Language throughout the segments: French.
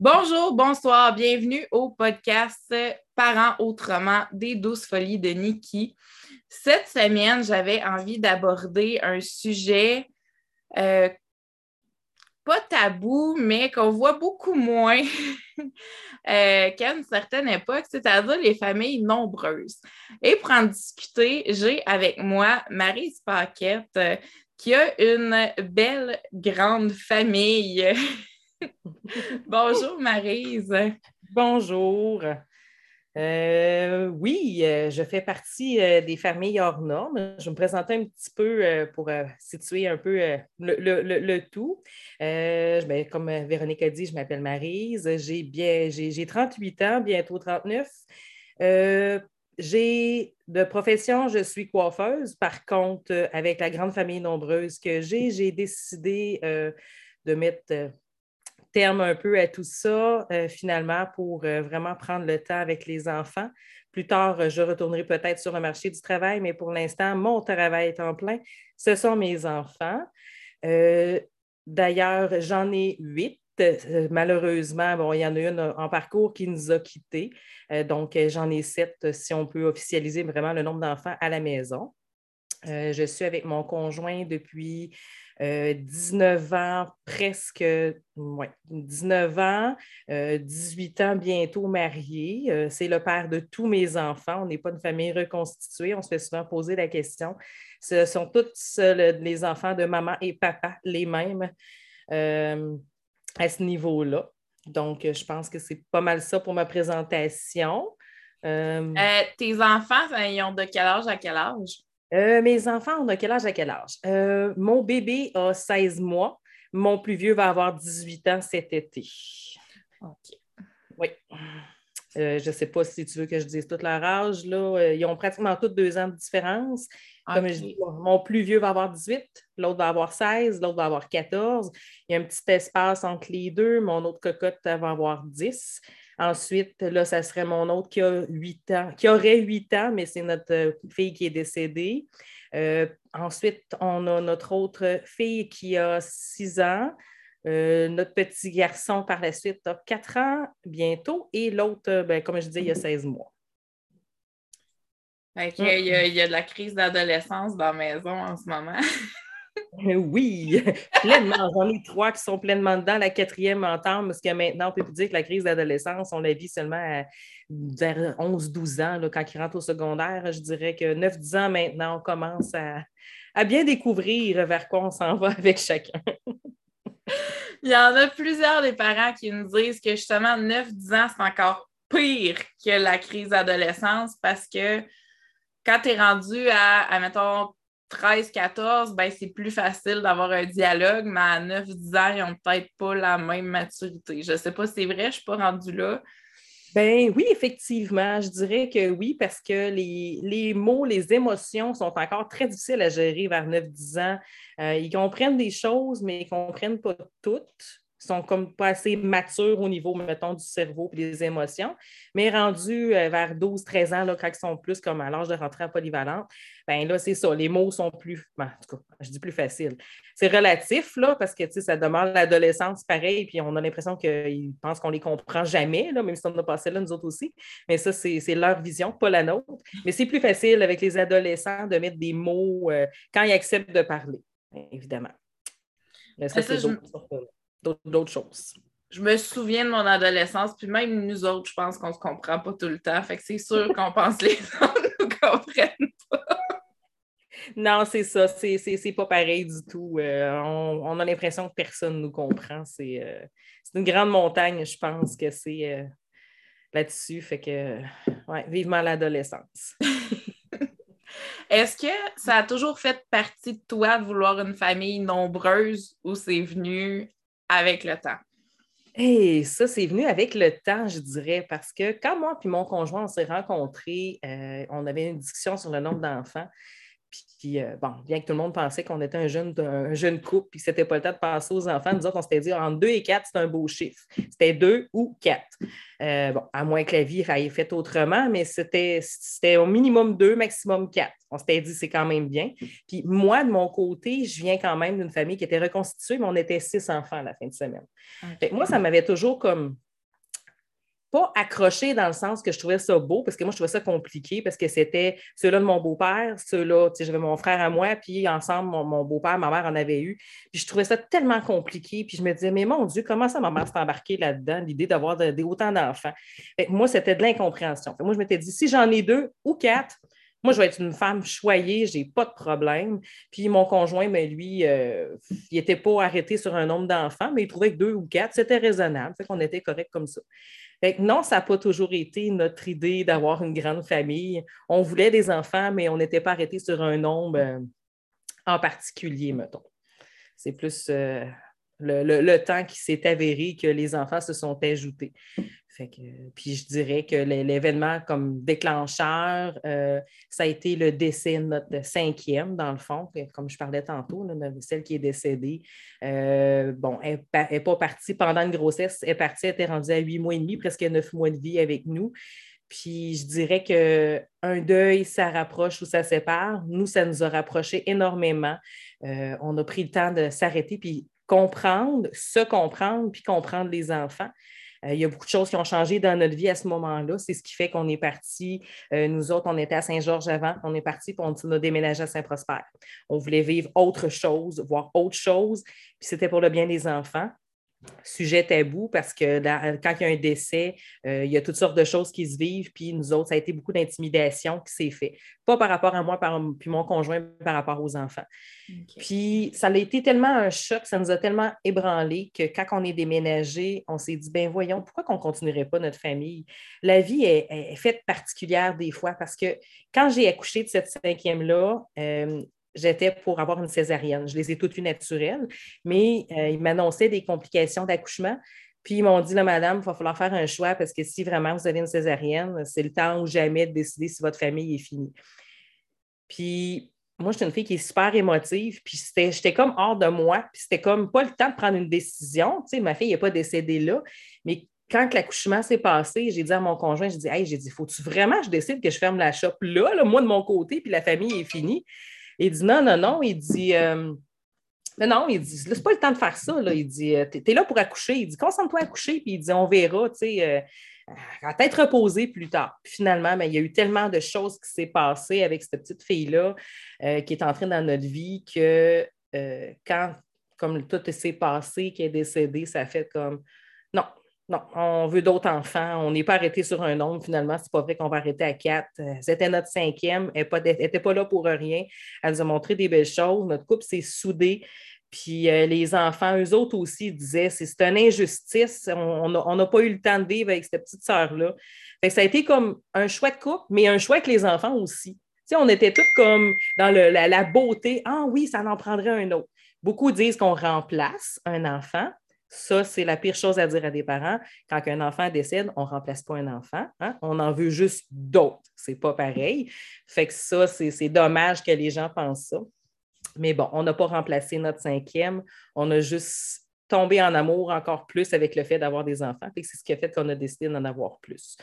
Bonjour, bonsoir, bienvenue au podcast Parents autrement des douces folies de Nikki. Cette semaine, j'avais envie d'aborder un sujet euh, pas tabou, mais qu'on voit beaucoup moins euh, qu'à une certaine époque, c'est-à-dire les familles nombreuses. Et pour en discuter, j'ai avec moi Marie Paquette, qui a une belle grande famille. Bonjour Marise. Bonjour. Euh, oui, euh, je fais partie euh, des familles hors normes. Je vais me présenter un petit peu pour situer un peu le, tout. Ben, comme Véronique a dit, je m'appelle Marise. J'ai, bien, j'ai, 38 ans, bientôt 39. J'ai de profession, je suis coiffeuse. Par contre, avec la grande famille nombreuse que j'ai, j'ai décidé de mettre terme un peu à tout ça, euh, finalement, pour euh, vraiment prendre le temps avec les enfants. Plus tard, euh, je retournerai peut-être sur le marché du travail, mais pour l'instant, mon travail est en plein. Ce sont mes enfants. D'ailleurs, j'en ai huit. Malheureusement, bon, il y en a une en parcours qui nous a quittés. donc, j'en ai sept, si on peut officialiser vraiment le nombre d'enfants à la maison. je suis avec mon conjoint depuis 19 euh, ans, presque, ouais, 19 ans, 18 euh, ans bientôt marié. Euh, c'est le père de tous mes enfants. On n'est pas une famille reconstituée. On se fait souvent poser la question. Ce sont tous les enfants de maman et papa, les mêmes à ce niveau-là. Donc, je pense que c'est pas mal ça pour ma présentation. tes enfants, ils ont de quel âge à quel âge? Euh, mes enfants, on a quel âge à quel âge? Euh, mon bébé a 16 mois. Mon plus vieux va avoir 18 ans cet été. OK. Oui. Euh, je ne sais pas si tu veux que je dise tout leur âge. Là. Ils ont pratiquement tous deux ans de différence. Comme je dis, mon plus vieux va avoir 18, l'autre va avoir 16, l'autre va avoir 14. Il y a un petit espace entre les deux. Mon autre cocotte va avoir 10. Ensuite, là, ça serait mon autre qui a 8 ans, qui aurait 8 ans, mais c'est notre euh, fille qui est décédée. Euh, ensuite, on a notre autre fille qui a 6 ans. Euh, notre petit garçon, par la suite, a 4 ans bientôt. Et l'autre, ben, comme je disais, il a 16 mois. Il, y a, il, y a, de la crise d'adolescence dans la maison en ce moment. Oui, pleinement. J'en ai trois qui sont pleinement dedans. La quatrième entame, parce que maintenant, on peut plus dire que la crise d'adolescence, on la vit seulement à, vers 11-12 ans, là, quand ils rentrent au secondaire. Je dirais que 9-10 ans maintenant, on commence à, bien découvrir vers quoi on s'en va avec chacun. Il y en a plusieurs des parents qui nous disent que justement, 9-10 ans, c'est encore pire que la crise d'adolescence parce que quand tu es rendu à, mettons, 13-14, ben, c'est plus facile d'avoir un dialogue, mais à 9-10 ans, ils n'ont peut-être pas la même maturité. Je ne sais pas si c'est vrai, je ne suis pas rendue là. Ben oui, effectivement, je dirais que oui, parce que les, mots, les émotions sont encore très difficiles à gérer vers 9-10 ans. Euh, ils comprennent des choses, mais ils ne comprennent pas toutes sont comme pas assez matures au niveau, mettons, du cerveau et des émotions. Mais rendus euh, vers 12-13 ans, là, quand ils sont plus comme à l'âge de rentrer en polyvalente, ben là, c'est ça, les mots sont plus, ben, en tout cas, je dis plus facile. C'est relatif, là, parce que, tu sais, ça demande l'adolescence pareil, puis on a l'impression qu'ils pensent qu'on les comprend jamais, là, même si on a passé là, nous autres aussi. Mais ça, c'est leur vision, pas la nôtre. Mais c'est plus facile avec les adolescents de mettre des mots euh, quand ils acceptent de parler, évidemment. Mais ça, c'est d'autres choses. Je me souviens de mon adolescence, puis même nous autres, je pense qu'on ne se comprend pas tout le temps. Fait que c'est sûr qu'on pense que les autres ne nous comprennent pas. Non, c'est ça. C'est pas pareil du tout. Euh, on, a l'impression que personne ne nous comprend. Euh, c'est une grande montagne, je pense que c'est euh, là-dessus. Fait que, ouais, vivement l'adolescence. Est-ce que ça a toujours fait partie de toi de vouloir une famille nombreuse ou c'est venu avec le temps? Et ça, c'est venu avec le temps, je dirais, parce que quand moi et mon conjoint, on s'est rencontrés, euh, on avait une discussion sur le nombre d'enfants. Puis, euh, bon, bien que tout le monde pensait qu'on était un jeune, un jeune couple, puis que c'était pas le temps de passer aux enfants, nous autres, on s'était dit entre deux et quatre, c'est un beau chiffre. C'était deux ou quatre. Euh, bon, à moins que la vie ait fait autrement, mais c'était au minimum deux, maximum quatre. On s'était dit, c'est quand même bien. Puis moi, de mon côté, je viens quand même d'une famille qui était reconstituée, mais on était six enfants à la fin de semaine. moi, ça m'avait toujours comme pas accroché dans le sens que je trouvais ça beau, parce que moi, je trouvais ça compliqué, parce que c'était ceux-là de mon beau-père, ceux-là, j'avais mon frère à moi, puis ensemble, mon, beau-père, ma mère en avait eu. Puis je trouvais ça tellement compliqué, puis je me disais, mais mon Dieu, comment ça, ma mère s'est embarquée là-dedans, l'idée d'avoir autant d'enfants? Moi, c'était de l'incompréhension. Moi, je m'étais dit, si j'en ai deux ou quatre, moi, je vais être une femme choyée, j'ai pas de problème. Puis mon conjoint, mais ben, lui, euh, il n'était pas arrêté sur un nombre d'enfants, mais il trouvait que deux ou quatre, c'était raisonnable. Fait qu'on était correct comme ça non, ça n'a pas toujours été notre idée d'avoir une grande famille. On voulait des enfants, mais on n'était pas arrêté sur un nombre euh, en particulier, mettons. C'est plus euh, le, temps qui s'est avéré que les enfants se sont ajoutés puis je dirais que l'événement comme déclencheur, euh, ça a été le décès de notre cinquième, dans le fond, comme je parlais tantôt, celle qui est décédée. Euh, bon, elle n'est pas partie pendant une grossesse, elle est partie, elle était rendue à huit mois et demi, presque neuf mois de vie avec nous. Puis je dirais qu'un deuil, ça rapproche ou ça sépare. Nous, ça nous a rapprochés énormément. Euh, on a pris le temps de s'arrêter puis comprendre, se comprendre, puis comprendre les enfants. Euh, il y a beaucoup de choses qui ont changé dans notre vie à ce moment-là. C'est ce qui fait qu'on est parti. Euh, nous autres, on était à Saint-Georges avant. On est parti pour on a déménagé à Saint-Prosper. On voulait vivre autre chose, voir autre chose. Puis c'était pour le bien des enfants sujet tabou parce que quand il y a un décès, euh, il y a toutes sortes de choses qui se vivent, puis nous autres, ça a été beaucoup d'intimidation qui s'est fait. Pas par rapport à moi, par, puis mon conjoint, par rapport aux enfants. Puis ça a été tellement un choc, ça nous a tellement ébranlé que quand on est déménagé, on s'est dit, ben voyons, pourquoi qu'on ne continuerait pas notre famille? La vie est, faite particulière des fois parce que quand j'ai accouché de cette cinquième-là, euh, j'étais pour avoir une césarienne. Je les ai toutes eues naturelles, mais euh, ils m'annonçaient des complications d'accouchement. Puis ils m'ont dit, là, madame, il va falloir faire un choix parce que si vraiment vous avez une césarienne, c'est le temps ou jamais de décider si votre famille est finie. Puis moi, je suis une fille qui est super émotive, puis j'étais comme hors de moi, puis c'était comme pas le temps de prendre une décision. Tu sais, ma fille n'est pas décédée là, mais quand l'accouchement s'est passé, j'ai dit à mon conjoint, j'ai dit, hey, j'ai dit, faut-tu vraiment que je décide que je ferme la shop là, là, moi de mon côté, puis la famille est finie? Il dit non, non, non. Il dit euh, non, il dit c'est pas le temps de faire ça. Là. Il dit euh, tu es, là pour accoucher. Il dit concentre-toi à accoucher, puis il dit on verra, tu sais. Euh, être reposé plus tard. Puis finalement, ben, il y a eu tellement de choses qui s'est passées avec cette petite fille-là qui est entrée dans notre vie que quand, comme tout s'est passé, qui est décédée, ça fait comme non, on veut d'autres enfants. On n'est pas arrêté sur un nombre. Finalement, c'est pas vrai qu'on va arrêter à quatre. Euh, c'était notre cinquième. Elle n'était pas là pour rien. Elle nous a montré des belles choses. Notre couple s'est soudé. Puis euh, les enfants, eux autres aussi, disaient c'est une injustice. On n'a pas eu le temps de vivre avec cette petite sœur-là. Ça a été comme un choix couple, mais un choix avec les enfants aussi. on était tous comme dans la beauté. Ah oui, ça en prendrait un autre. Beaucoup disent qu'on remplace un enfant, ça, c'est la pire chose à dire à des parents. Quand un enfant décède, on ne remplace pas un enfant. Hein? On en veut juste d'autres. C'est pas pareil. Fait que ça, c'est dommage que les gens pensent ça. Mais bon, on n'a pas remplacé notre cinquième. On a juste tombé en amour encore plus avec le fait d'avoir des enfants. C'est ce qui a fait qu'on a décidé d'en avoir plus.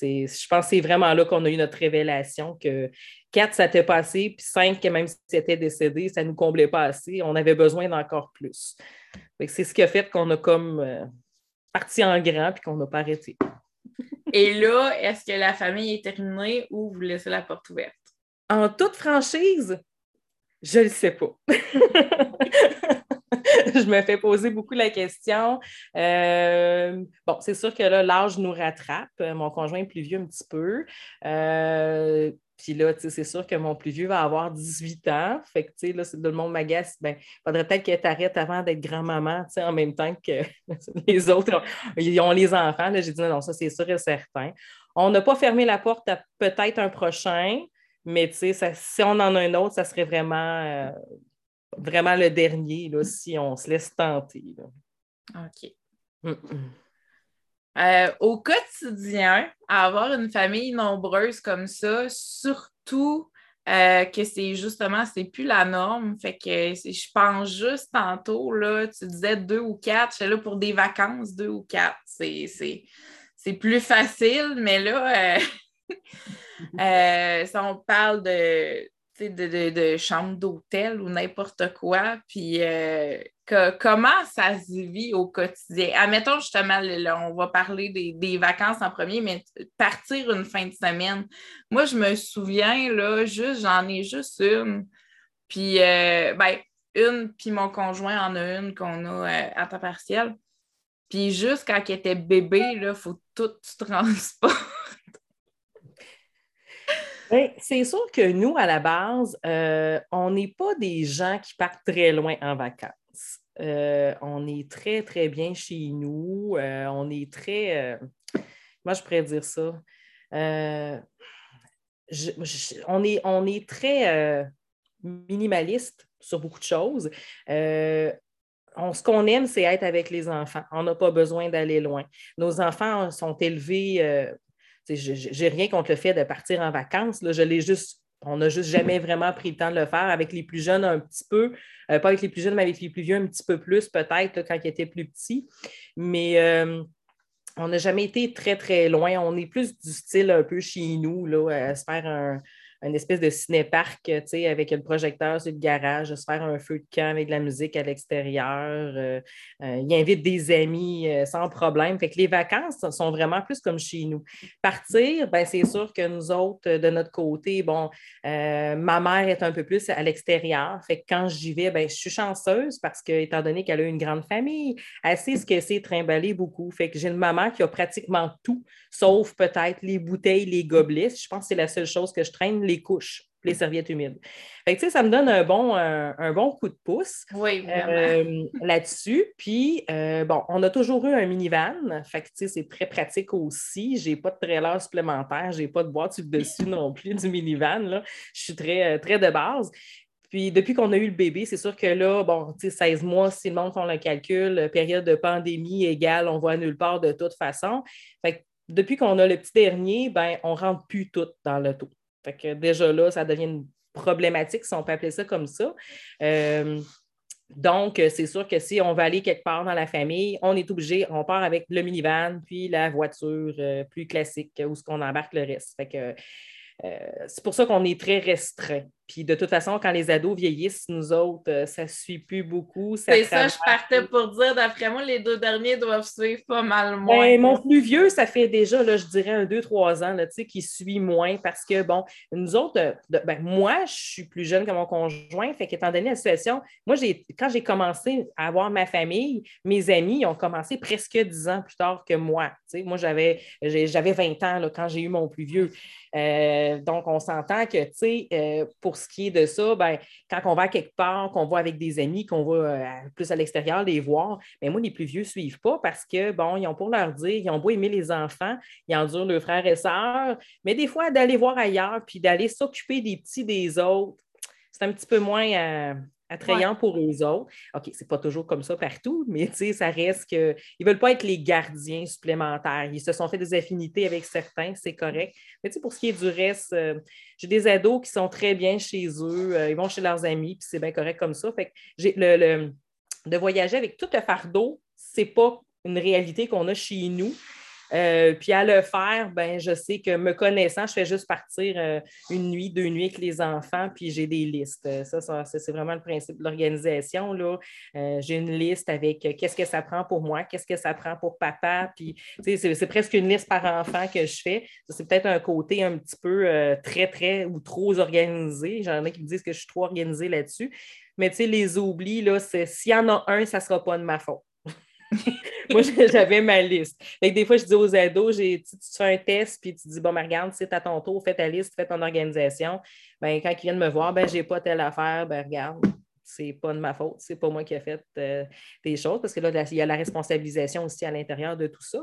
Je pense que c'est vraiment là qu'on a eu notre révélation que quatre, ça t'est passé, puis cinq, même si c'était décédé, ça ne nous comblait pas assez. On avait besoin d'encore plus. C'est ce qui a fait qu'on a comme euh, parti en grand puis qu'on n'a pas arrêté. Et là, est-ce que la famille est terminée ou vous laissez la porte ouverte? En toute franchise, je ne le sais pas. je me fais poser beaucoup la question. Euh, bon, c'est sûr que là, l'âge nous rattrape. Mon conjoint est plus vieux un petit peu. Euh, puis là, c'est sûr que mon plus vieux va avoir 18 ans. Fait que, tu sais, là, le monde m'agace. Ben, il faudrait peut-être qu'elle t'arrête avant d'être grand-maman, tu sais, en même temps que les autres. Ils ont les enfants. J'ai dit non, non, ça, c'est sûr et certain. On n'a pas fermé la porte à peut-être un prochain, mais tu sais, si on en a un autre, ça serait vraiment, euh, vraiment le dernier, là, si on se laisse tenter. OK. Euh, au quotidien, avoir une famille nombreuse comme ça, surtout euh, que c'est justement, c'est plus la norme. Fait que je pense juste tantôt, là, tu disais deux ou quatre, je là pour des vacances, deux ou quatre. C'est plus facile, mais là, euh, si on parle de, de, de, chambre d'hôtel ou n'importe quoi, puis comment ça se vit au quotidien? Admettons justement, on va parler des, vacances en premier, mais partir une fin de semaine. Moi, je me souviens, là, juste, j'en ai juste une. Puis, euh, ben, une, puis mon conjoint en a une qu'on a euh, à temps partiel. Puis juste quand il était bébé, il faut tout transporter. Ben, c'est sûr que nous, à la base, euh, on n'est pas des gens qui partent très loin en vacances. Euh, on est très, très bien chez nous. Euh, on est très. moi, je pourrais dire ça. on, est, on est très minimaliste sur beaucoup de choses. ce qu'on aime, c'est être avec les enfants. On n'a pas besoin d'aller loin. Nos enfants sont élevés. N'ai rien contre le fait de partir en vacances. Là, je l'ai juste on n'a juste jamais vraiment pris le temps de le faire. Avec les plus jeunes, un petit peu. Euh, pas avec les plus jeunes, mais avec les plus vieux, un petit peu plus, peut-être, quand ils étaient plus petits. Mais euh, on n'a jamais été très, très loin. On est plus du style un peu chez nous, là, à se faire un, une espèce de ciné-parc, avec le projecteur sur le garage, se faire un feu de camp avec de la musique à l'extérieur. Euh, euh, il invite des amis euh, sans problème. Fait que les vacances sont vraiment plus comme chez nous. Partir, ben, c'est sûr que nous autres, de notre côté, bon, ma mère est un peu plus à l'extérieur. Fait que quand j'y vais, ben, je suis chanceuse parce que, étant donné qu'elle a une grande famille, elle sait ce que c'est trimballer beaucoup. Fait que j'ai une maman qui a pratiquement tout, sauf peut-être les bouteilles, les gobelets. Je pense que c'est la seule chose que je traîne les couches, les serviettes humides. ça me donne un bon, un, bon coup de pouce euh, là-dessus. Puis, euh, bon, on a toujours eu un minivan. Fait c'est très pratique aussi. Je n'ai pas de trailer supplémentaire, je n'ai pas de boîte dessus non plus du minivan. Je suis très, euh, très de base. Puis depuis qu'on a eu le bébé, c'est sûr que là, bon, 16 mois, si le monde font le calcul, période de pandémie égale, on voit nulle part de toute façon. Fait depuis qu'on a le petit dernier, ben, on ne rentre plus tout dans le taux. Fait que déjà là, ça devient une problématique, si on peut appeler ça comme ça. Euh, donc, c'est sûr que si on va aller quelque part dans la famille, on est obligé, on part avec le minivan, puis la voiture euh, plus classique où ce qu'on embarque le reste. Fait que euh, c'est pour ça qu'on est très restreint. Puis de toute façon, quand les ados vieillissent, nous autres, euh, ça ne suit plus beaucoup. C'est ça, je partais pour dire, d'après moi, les deux derniers doivent suivre pas mal moins. Ben, mon plus vieux, ça fait déjà, là, je dirais, un, deux, trois ans, là, qui suit moins parce que, bon, nous autres, euh, ben, moi, je suis plus jeune que mon conjoint, fait qu'étant donné la situation, moi, quand j'ai commencé à avoir ma famille, mes amis ont commencé presque dix ans plus tard que moi. Moi, j'avais, j'avais 20 ans là, quand j'ai eu mon plus vieux. Euh, donc, on s'entend que, tu sais, pour ce qui est de ça, ben, quand on va quelque part, qu'on va avec des amis, qu'on va euh, plus à l'extérieur les voir, mais ben, moi, les plus vieux ne suivent pas parce que, bon, ils ont pour leur dire, ils ont beau aimer les enfants, ils endurent leurs frères et sœurs, mais des fois, d'aller voir ailleurs puis d'aller s'occuper des petits des autres, c'est un petit peu moins. Euh, attrayant pour eux autres. OK, c'est pas toujours comme ça partout, mais ça reste qu'ils ne veulent pas être les gardiens supplémentaires. Ils se sont fait des affinités avec certains, c'est correct. Mais pour ce qui est du reste, euh, j'ai des ados qui sont très bien chez eux, euh, ils vont chez leurs amis, puis c'est bien correct comme ça. Fait que le, de voyager avec tout le fardeau, c'est pas une réalité qu'on a chez nous. Euh, puis à le faire, ben, je sais que me connaissant, je fais juste partir euh, une nuit, deux nuits avec les enfants, puis j'ai des listes. Euh, ça, c'est vraiment le principe de l'organisation. j'ai une liste avec qu'est-ce que ça prend pour moi, qu'est-ce que ça prend pour papa, puis c'est presque une liste par enfant que je fais. C'est peut-être un côté un petit peu très, très ou trop organisé. J'en ai qui me disent que je suis trop organisée là-dessus. Mais tu sais, les oublis, là, s'il y en a un, ça ne sera pas de ma faute. Moi, j'avais ma liste. des fois, je dis aux ados, tu, fais un test, puis tu dis, bon, mais regarde, c'est à ton tour, fais ta liste, fais ton organisation. Ben, quand ils viennent me voir, ben, j'ai pas telle affaire, ben, regarde, c'est pas de ma faute, c'est pas moi qui ai fait euh, des choses, parce que là, il y a la responsabilisation aussi à l'intérieur de tout ça.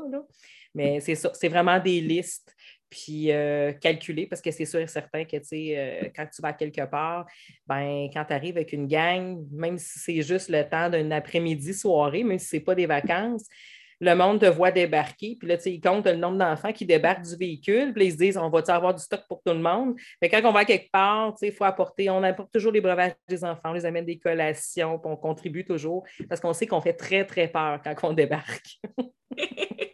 Mais c'est c'est vraiment des listes puis euh, calculer, parce que c'est sûr et certain que euh, quand tu vas quelque part, ben, quand tu arrives avec une gang, même si c'est juste le temps d'un après-midi, soirée, même si ce n'est pas des vacances, le monde te voit débarquer, puis là, tu sais, ils comptent le nombre d'enfants qui débarquent du véhicule, puis ils se disent, on va avoir du stock pour tout le monde? Mais quand on va quelque part, tu sais, il faut apporter, on apporte toujours les breuvages des enfants, on les amène des collations, puis on contribue toujours, parce qu'on sait qu'on fait très, très peur quand on débarque.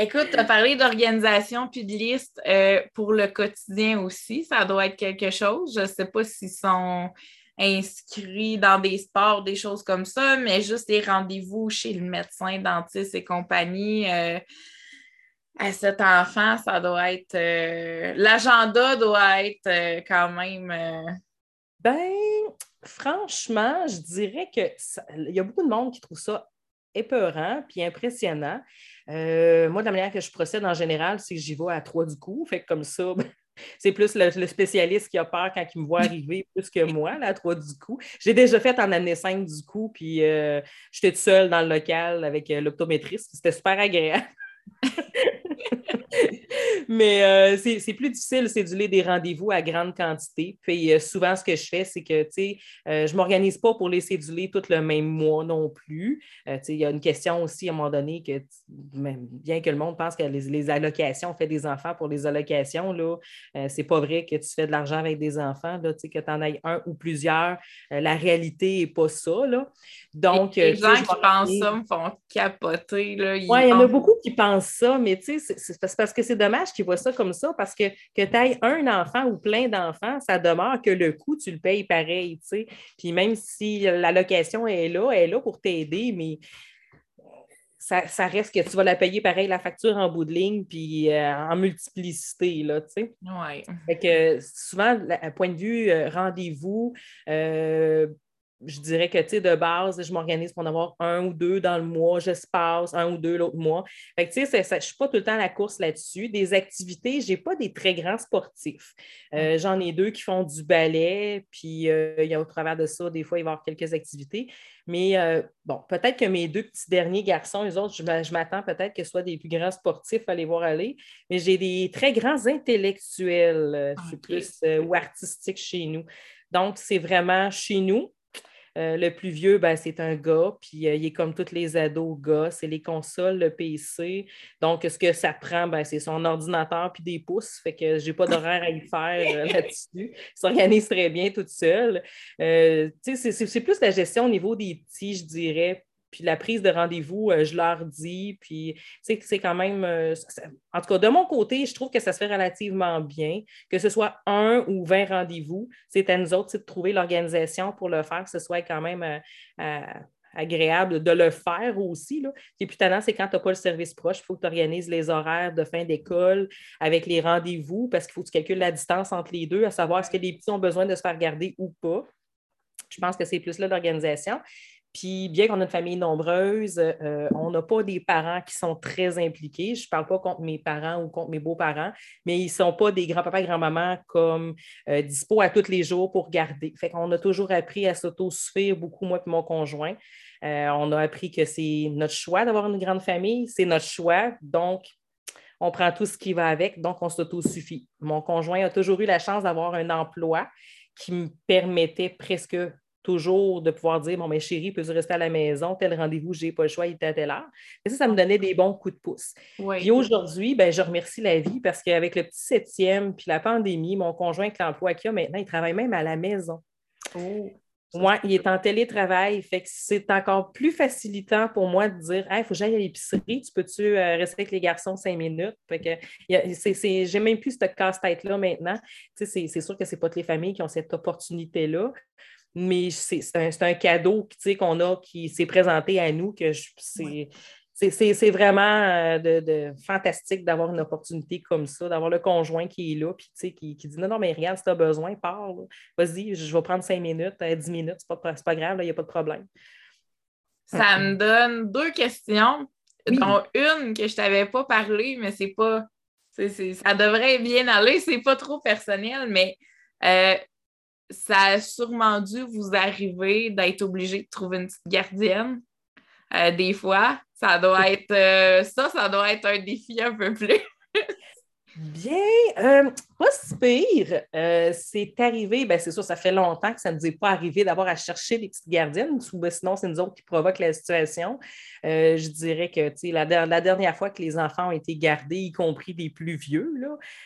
Écoute, tu as parlé d'organisation puis de liste euh, pour le quotidien aussi. Ça doit être quelque chose. Je ne sais pas s'ils sont inscrits dans des sports, des choses comme ça, mais juste les rendez-vous chez le médecin, dentiste et compagnie. Euh, à cet enfant, ça doit être. Euh, l'agenda doit être quand même. Ben, franchement, je dirais que il y a beaucoup de monde qui trouve ça épeurant puis impressionnant. Euh, moi, de la manière que je procède en général, c'est que j'y vais à trois du coup. Fait que comme ça, c'est plus le, spécialiste qui a peur quand il me voit arriver plus que moi, là, à trois du coup. J'ai déjà fait en année 5 du coup, puis euh, j'étais toute seule dans le local avec euh, l'optométriste. C'était super agréable. Mais euh, c'est plus difficile céduler des rendez-vous à grande quantité. Puis euh, souvent, ce que je fais, c'est que, tu sais, euh, je ne m'organise pas pour les céduler tout le même mois non plus. il y a une question aussi à un moment donné que, bien que le monde pense que les, allocations, on fait des enfants pour les allocations, là, c'est pas vrai que tu fais de l'argent avec des enfants, là, que tu en ailles un ou plusieurs. la réalité n'est pas ça, là. Donc, les gens qui pensent ça me font capoter, Oui, il y en a beaucoup qui pensent ça, mais tu sais, c'est parce que c'est dommage qu'ils voient ça comme ça parce que que tu aies un enfant ou plein d'enfants, ça demeure que le coût, tu le payes pareil, tu sais. Puis même si l'allocation est là, elle est là pour t'aider, mais ça, reste que tu vas la payer pareil, la facture en bout de ligne, puis euh, en multiplicité, là, tu sais. Oui. Fait que souvent, à point de vue euh, rendez-vous, euh, je dirais que, tu sais, de base, je m'organise pour en avoir un ou deux dans le mois, j'espace un ou deux l'autre mois. Fait que, tu sais, je ne suis pas tout le temps à la course là-dessus. Des activités, je n'ai pas des très grands sportifs. Euh, j'en ai deux qui font du ballet, puis euh, il y a au travers de ça, des fois, il va y avoir quelques activités. Mais euh, bon, peut-être que mes deux petits derniers garçons, les autres, je m'attends peut-être que ce soit des plus grands sportifs à les voir aller, mais j'ai des très grands intellectuels, je suis plus, ou artistiques chez nous. Donc, c'est vraiment chez nous. Euh, le plus vieux, ben, c'est un gars, puis euh, il est comme tous les ados gars, c'est les consoles, le PC. Donc, ce que ça prend, ben, c'est son ordinateur puis des pouces, fait que j'ai pas d'horaire à y faire euh, là-dessus. Il s'organise très bien toute seule. c'est plus la gestion au niveau des petits, je dirais, puis la prise de rendez-vous, euh, je leur dis. Puis, c'est quand même. Euh, en tout cas, de mon côté, je trouve que ça se fait relativement bien. Que ce soit un ou vingt rendez-vous, c'est à nous autres de trouver l'organisation pour le faire, que ce soit quand même euh, agréable de le faire aussi. Là. Puis, tannant, c'est quand tu n'as pas le service proche, il faut que tu organises les horaires de fin d'école avec les rendez-vous parce qu'il faut que tu calcules la distance entre les deux, à savoir est-ce que les petits ont besoin de se faire garder ou pas. Je pense que c'est plus là l'organisation. Puis, bien qu'on ait une famille nombreuse, euh, on n'a pas des parents qui sont très impliqués. Je ne parle pas contre mes parents ou contre mes beaux-parents, mais ils ne sont pas des grands-papas et grands-mamans comme euh, dispo à tous les jours pour garder. Fait qu'on a toujours appris à s'autosuffire, beaucoup, moi et mon conjoint. Euh, on a appris que c'est notre choix d'avoir une grande famille, c'est notre choix. Donc, on prend tout ce qui va avec, donc on s'autosuffit. Mon conjoint a toujours eu la chance d'avoir un emploi qui me permettait presque toujours de pouvoir dire Bon, mais chérie, peux-tu rester à la maison? Tel rendez-vous, je n'ai pas le choix, il était à telle heure. Et ça, ça me donnait des bons coups de pouce. Puis aujourd'hui, ben, je remercie la vie parce qu'avec le petit septième, puis la pandémie, mon conjoint avec l'emploi qu'il a maintenant, il travaille même à la maison. Oh. Oui, il est en télétravail, fait que c'est encore plus facilitant pour moi de dire il faut que j'aille à l'épicerie, tu peux-tu euh, rester avec les garçons cinq minutes? Fait que j'ai même plus ce casse-tête-là maintenant. C'est sûr que ce n'est pas toutes les familles qui ont cette opportunité-là, mais c'est un, cadeau qu'on a qui s'est présenté à nous que c'est vraiment euh, de, fantastique d'avoir une opportunité comme ça, d'avoir le conjoint qui est là, puis qui, qui dit non, non, mais regarde, si tu as besoin, parle. Vas-y, je vais prendre cinq minutes, euh, dix minutes, c'est pas, pas grave, il n'y a pas de problème. Ça me donne deux questions, dont une que je ne t'avais pas parlé, mais c'est pas. ça devrait bien aller, c'est pas trop personnel, mais euh, ça a sûrement dû vous arriver d'être obligé de trouver une petite gardienne. Euh, des fois, ça doit être euh, ça, ça doit être un défi un peu plus. Bien, euh, pas si pire. Euh, c'est arrivé, ben c'est sûr, ça fait longtemps que ça ne nous est pas arrivé d'avoir à chercher des petites gardiennes, ben, sinon c'est nous autres qui provoquent la situation. Euh, je dirais que la, la, dernière fois que les enfants ont été gardés, y compris des plus vieux,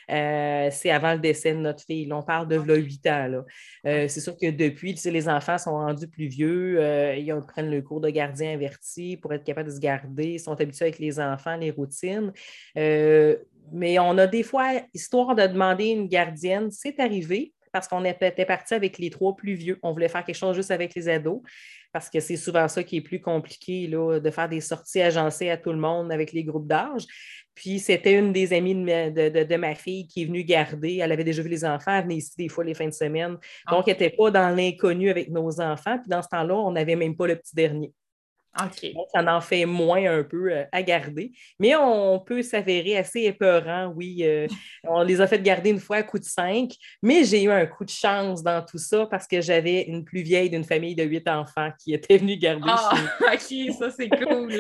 c'est avant le décès de notre fille. on parle de là, 8 ans. c'est sûr que depuis, les enfants sont rendus plus vieux, ils prennent le cours de gardien averti pour être capables de se garder, ils sont habitués avec les enfants, les routines mais on a des fois, histoire de demander une gardienne, c'est arrivé parce qu'on était parti avec les trois plus vieux. On voulait faire quelque chose juste avec les ados parce que c'est souvent ça qui est plus compliqué, là, de faire des sorties agencées à tout le monde avec les groupes d'âge. Puis c'était une des amies de, ma fille qui est venue garder. Elle avait déjà vu les enfants, elle venait ici des fois les fins de semaine. Donc, elle n'était pas dans l'inconnu avec nos enfants. Puis dans ce temps-là, on n'avait même pas le petit dernier. Donc, ça en fait moins un peu euh, à garder. Mais on peut s'avérer assez épeurant, oui. Euh, on les a fait garder une fois à coup de cinq, mais j'ai eu un coup de chance dans tout ça parce que j'avais une plus vieille d'une famille de huit enfants qui était venue garder ah, OK, ça c'est cool.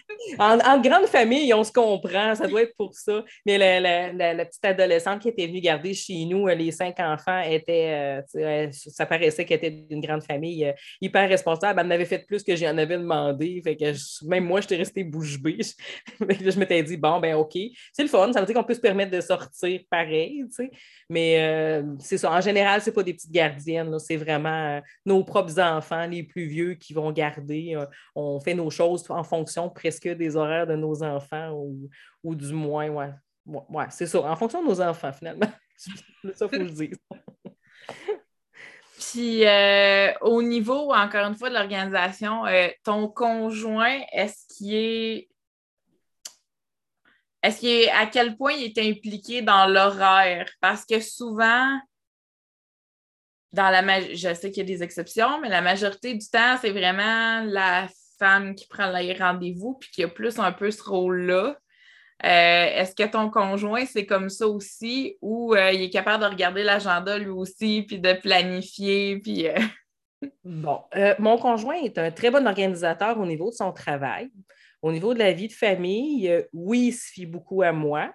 en, grande famille, on se comprend, ça doit être pour ça. Mais la, petite adolescente qui était venue garder chez nous, euh, les cinq enfants étaient, ça paraissait qu'elle était d'une grande famille hyper responsable. Elle m'avait fait plus que j'en avais demandé. Fait que même moi, j'étais restée bouche bée. je m'étais dit, bon, ben OK, c'est le fun. Ça veut dire qu'on peut se permettre de sortir pareil. Mais euh, c'est ça. En général, c'est pas des petites gardiennes. C'est vraiment euh, nos propres enfants, les plus vieux, qui vont garder. Euh, on fait nos choses en fonction presque des horaires de nos enfants ou, du moins, ouais. Ouais, c'est ça. En fonction de nos enfants, finalement. ça, faut le dire. Puis euh, au niveau, encore une fois, de l'organisation, euh, ton conjoint, est-ce qu'il est. Est-ce qu'il est. À quel point il est impliqué dans l'horaire? Parce que souvent, dans la je sais qu'il y a des exceptions, mais la majorité du temps, c'est vraiment la femme qui prend les rendez-vous puis qui a plus un peu ce rôle-là. Euh, est-ce que ton conjoint, c'est comme ça aussi? Ou euh, il est capable de regarder l'agenda lui aussi, puis de planifier, puis... Euh? Bon, mon conjoint est un très bon organisateur au niveau de son travail. Au niveau de la vie de famille, oui, il se fie beaucoup à moi.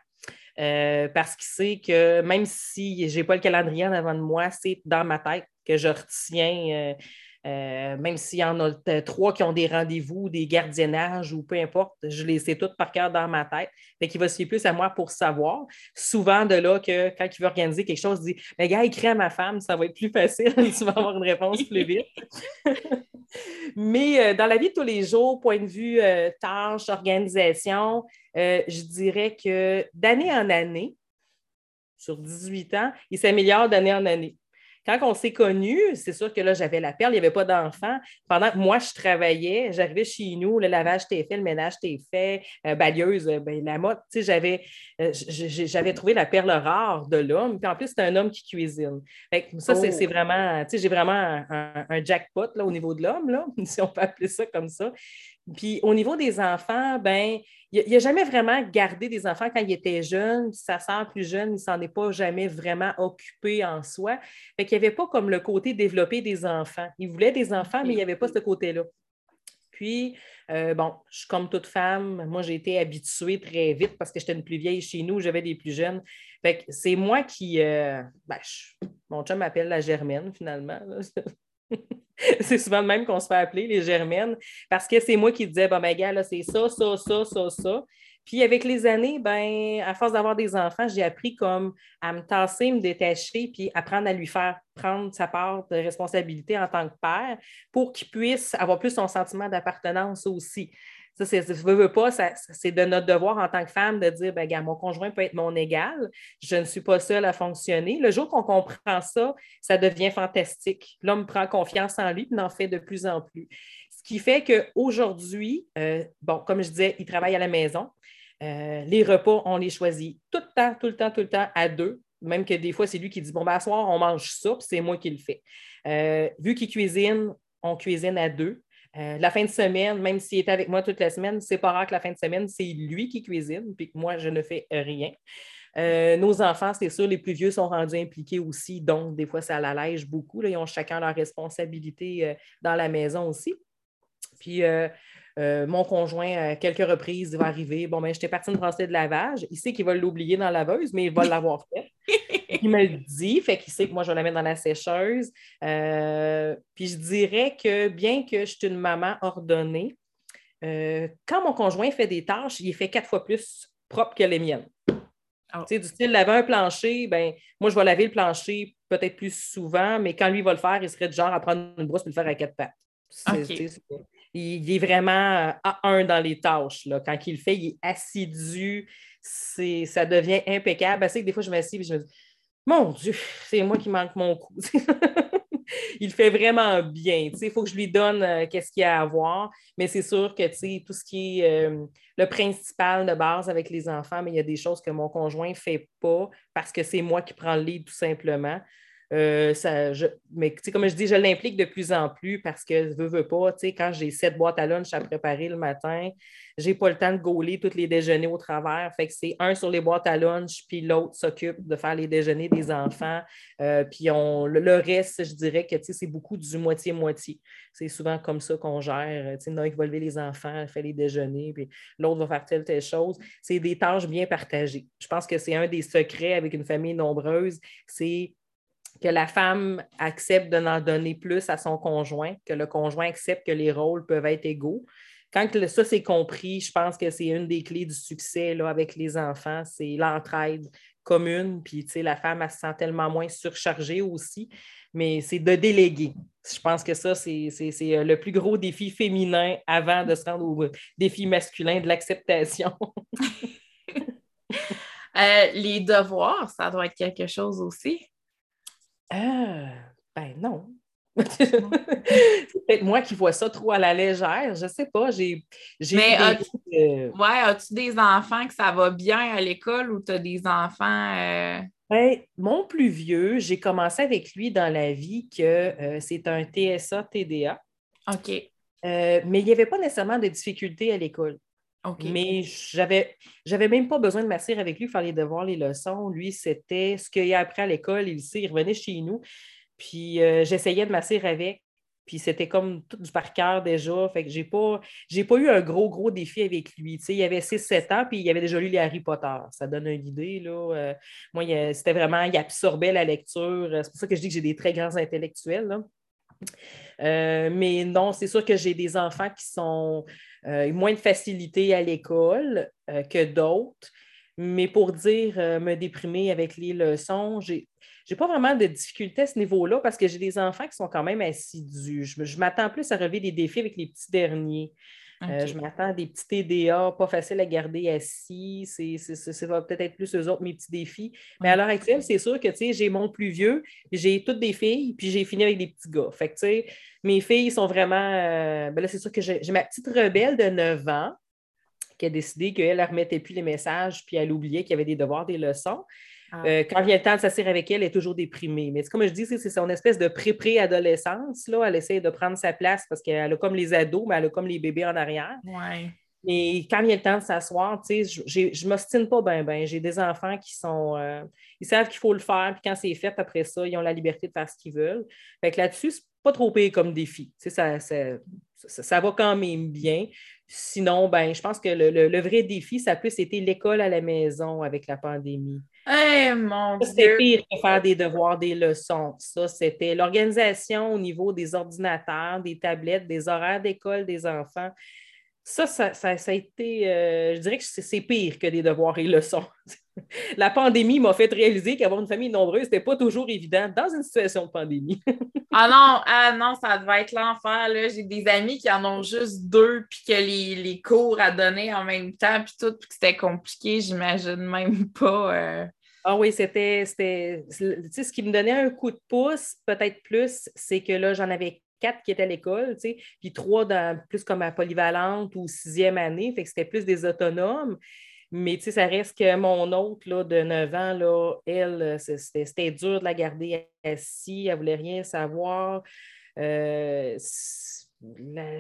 parce qu'il sait que même si je n'ai pas le calendrier en avant de moi, c'est dans ma tête que je retiens euh, même s'il y en a trois qui ont des rendez-vous, des gardiennages ou peu importe, je les sais toutes par cœur dans ma tête. Fait qu'il va se plus à moi pour savoir. Souvent, de là que quand il veut organiser quelque chose, il dit Mais gars, écris à ma femme, ça va être plus facile, tu vas avoir une réponse plus vite. Mais euh, dans la vie de tous les jours, point de vue euh, tâches, organisation, je dirais que d'année en année, sur 18 ans, il s'améliore d'année en année. Quand on s'est connus, c'est sûr que là, j'avais la perle, il n'y avait pas d'enfants. Pendant que moi, je travaillais, j'arrivais chez nous, le lavage était fait, le ménage était fait, euh, balieuse, euh, ben, la mode, tu sais, j'avais, euh, j'avais trouvé la perle rare de l'homme. Puis en plus, c'est un homme qui cuisine. ça, c'est oh. vraiment, tu sais, j'ai vraiment un, jackpot là, au niveau de l'homme, là, si on peut appeler ça comme ça. Puis au niveau des enfants, ben il n'a jamais vraiment gardé des enfants quand il était jeune. Sa sœur plus jeune, il ne s'en est pas jamais vraiment occupé en soi. Fait qu'il n'y avait pas comme le côté développer des enfants. Il voulait des enfants, mais il n'y avait pas ce côté-là. Puis, euh, bon, je suis comme toute femme. Moi, j'ai été habituée très vite parce que j'étais une plus vieille chez nous, j'avais des plus jeunes. Fait que c'est moi qui. Euh, ben, mon chum m'appelle la Germaine, finalement. c'est souvent le même qu'on se fait appeler, les germaines, parce que c'est moi qui disais, bon, ben, gars, là, c'est ça, ça, ça, ça, ça. Puis avec les années, ben, à force d'avoir des enfants, j'ai appris comme à me tasser, me détacher, puis apprendre à lui faire prendre sa part de responsabilité en tant que père pour qu'il puisse avoir plus son sentiment d'appartenance aussi. Ça, c'est, veux, pas, c'est de notre devoir en tant que femme de dire, ben, mon conjoint peut être mon égal, je ne suis pas seule à fonctionner. Le jour qu'on comprend ça, ça devient fantastique. L'homme prend confiance en lui et en fait de plus en plus. Ce qui fait qu'aujourd'hui, euh, bon, comme je disais, il travaille à la maison. Euh, les repas, on les choisit tout le temps, tout le temps, tout le temps à deux. Même que des fois, c'est lui qui dit Bon, ben, à soir, on mange ça, puis c'est moi qui le fais. Euh, vu qu'il cuisine, on cuisine à deux. Euh, la fin de semaine, même s'il est avec moi toute la semaine, c'est pas rare que la fin de semaine, c'est lui qui cuisine, puis que moi, je ne fais rien. Euh, nos enfants, c'est sûr, les plus vieux sont rendus impliqués aussi, donc des fois, ça l'allège beaucoup. Ils ont chacun leur responsabilité euh, dans la maison aussi. Puis Euh, mon conjoint, à quelques reprises, il va arriver. Bon, ben, j'étais partie de brasser de lavage. Il sait qu'il va l'oublier dans la laveuse, mais il va l'avoir fait. il me le dit, fait qu'il sait que moi, je vais la mettre dans la sécheuse. Euh, puis je dirais que bien que je suis une maman ordonnée, euh, quand mon conjoint fait des tâches, il fait quatre fois plus propre que les miennes. Oh. Tu sais, du style, laver un plancher, ben, moi, je vais laver le plancher peut-être plus souvent, mais quand lui va le faire, il serait du genre à prendre une brosse et le faire à quatre pattes. Il, est vraiment à un dans les tâches. Là. Quand il le fait, il est assidu, ça devient impeccable. C'est que des fois, je m'assieds et je me dis Mon Dieu, c'est moi qui manque mon coup. il fait vraiment bien. Il faut que je lui donne euh, qu'est-ce qu'il y a à voir. Mais c'est sûr que tout ce qui est euh, le principal de base avec les enfants, mais il y a des choses que mon conjoint ne fait pas parce que c'est moi qui prends le lead tout simplement. Euh, mais comme je dis, je l'implique de plus en plus parce que je veux, veux pas, quand j'ai sept boîtes à lunch à préparer le matin, j'ai pas le temps de gauler tous les déjeuners au travers. Fait que c'est un sur les boîtes à lunch, puis l'autre s'occupe de faire les déjeuners des enfants. Euh, puis on, le, reste, je dirais que c'est beaucoup du moitié-moitié. C'est souvent comme ça qu'on gère. En a qui va lever les enfants, fait les déjeuners, puis l'autre va faire telle, telle chose. C'est des tâches bien partagées. Je pense que c'est un des secrets avec une famille nombreuse, c'est que la femme accepte de n'en donner plus à son conjoint, que le conjoint accepte que les rôles peuvent être égaux. Quand ça c'est compris, je pense que c'est une des clés du succès là, avec les enfants, c'est l'entraide commune. Puis, la femme, elle se sent tellement moins surchargée aussi, mais c'est de déléguer. Je pense que ça, c'est euh, le plus gros défi féminin avant de se rendre au défi masculin de l'acceptation. Euh, les devoirs, ça doit être quelque chose aussi. Ah, ben non. c'est peut-être moi qui vois ça trop à la légère. Je sais pas. J'ai, Mais as-tu, euh, ouais, as-tu des enfants que ça va bien à l'école ou tu as des enfants. Euh? Ben, mon plus vieux, j'ai commencé avec lui dans la vie que euh, c'est un TSA-TDA. OK. mais il n'y avait pas nécessairement de difficultés à l'école. Mais j'avais, j'avais même pas besoin de m'asseoir avec lui, faire les devoirs, les leçons. Lui, c'était ce qu'il a appris à l'école, il sait, il revenait chez nous. Puis euh, j'essayais de m'asseoir avec. Puis c'était comme tout du par cœur déjà. Fait que j'ai pas, j'ai pas eu un gros, gros défi avec lui. il avait 6-7 ans, puis il avait déjà lu les Harry Potter. Ça donne une idée. Là. Euh, moi, c'était vraiment, il absorbait la lecture. C'est pour ça que je dis que j'ai des très grands intellectuels. Euh, mais non, c'est sûr que j'ai des enfants qui sont euh, moins de facilité à l'école euh, que d'autres. Mais pour dire me déprimer avec les leçons, j'ai n'ai pas vraiment de difficultés à ce niveau-là parce que j'ai des enfants qui sont quand même assidus. Je, m'attends plus à relever des défis avec les petits derniers. Euh, je m'attends à des petits TDA, pas facile à garder assis. Ça va peut-être être plus eux autres, mes petits défis. Mais à l'heure actuelle, c'est sûr que j'ai mon plus vieux, j'ai toutes des filles, puis j'ai fini avec des petits gars. Fait que, mes filles sont vraiment. Euh, ben là, c'est sûr que j'ai ma petite rebelle de 9 ans qui a décidé qu'elle ne remettait plus les messages, puis elle oubliait qu'il y avait des devoirs, des leçons. Ah. Euh, quand vient le temps de s'asseoir avec elle, elle est toujours déprimée. Mais comme je dis, c'est son espèce de pré-pré-adolescence. Elle essaie de prendre sa place parce qu'elle a comme les ados, mais elle a comme les bébés en arrière. Ouais. Et quand vient le temps de s'asseoir, je ne m'ostine pas bien, ben. J'ai des enfants qui sont. Euh, ils savent qu'il faut le faire, puis quand c'est fait, après ça, ils ont la liberté de faire ce qu'ils veulent. Fait que là-dessus, c'est pas trop pire comme défi. Ça, ça, ça, va quand même bien. Sinon, ben, je pense que le, le vrai défi, ça a plus été l'école à la maison avec la pandémie. Hey, mon C'était pire que faire des devoirs, des leçons. Ça, c'était l'organisation au niveau des ordinateurs, des tablettes, des horaires d'école des enfants. Ça, ça, a été, euh, je dirais que c'est pire que des devoirs et leçons. La pandémie m'a fait réaliser qu'avoir une famille nombreuse, n'était pas toujours évident dans une situation de pandémie. ah non, ah non, ça devait être l'enfer. J'ai des amis qui en ont juste deux, puis que les, cours à donner en même temps, puis tout, puis que c'était compliqué, j'imagine même pas. Euh. Ah oui, c'était, c'était, ce qui me donnait un coup de pouce, peut-être plus, c'est que là, j'en avais quatre qui étaient à l'école, puis trois dans, plus comme à polyvalente ou sixième année, fait que c'était plus des autonomes. Mais ça reste que mon autre là, de 9 ans, là, elle, c'était dur de la garder assise, elle voulait rien savoir. Euh,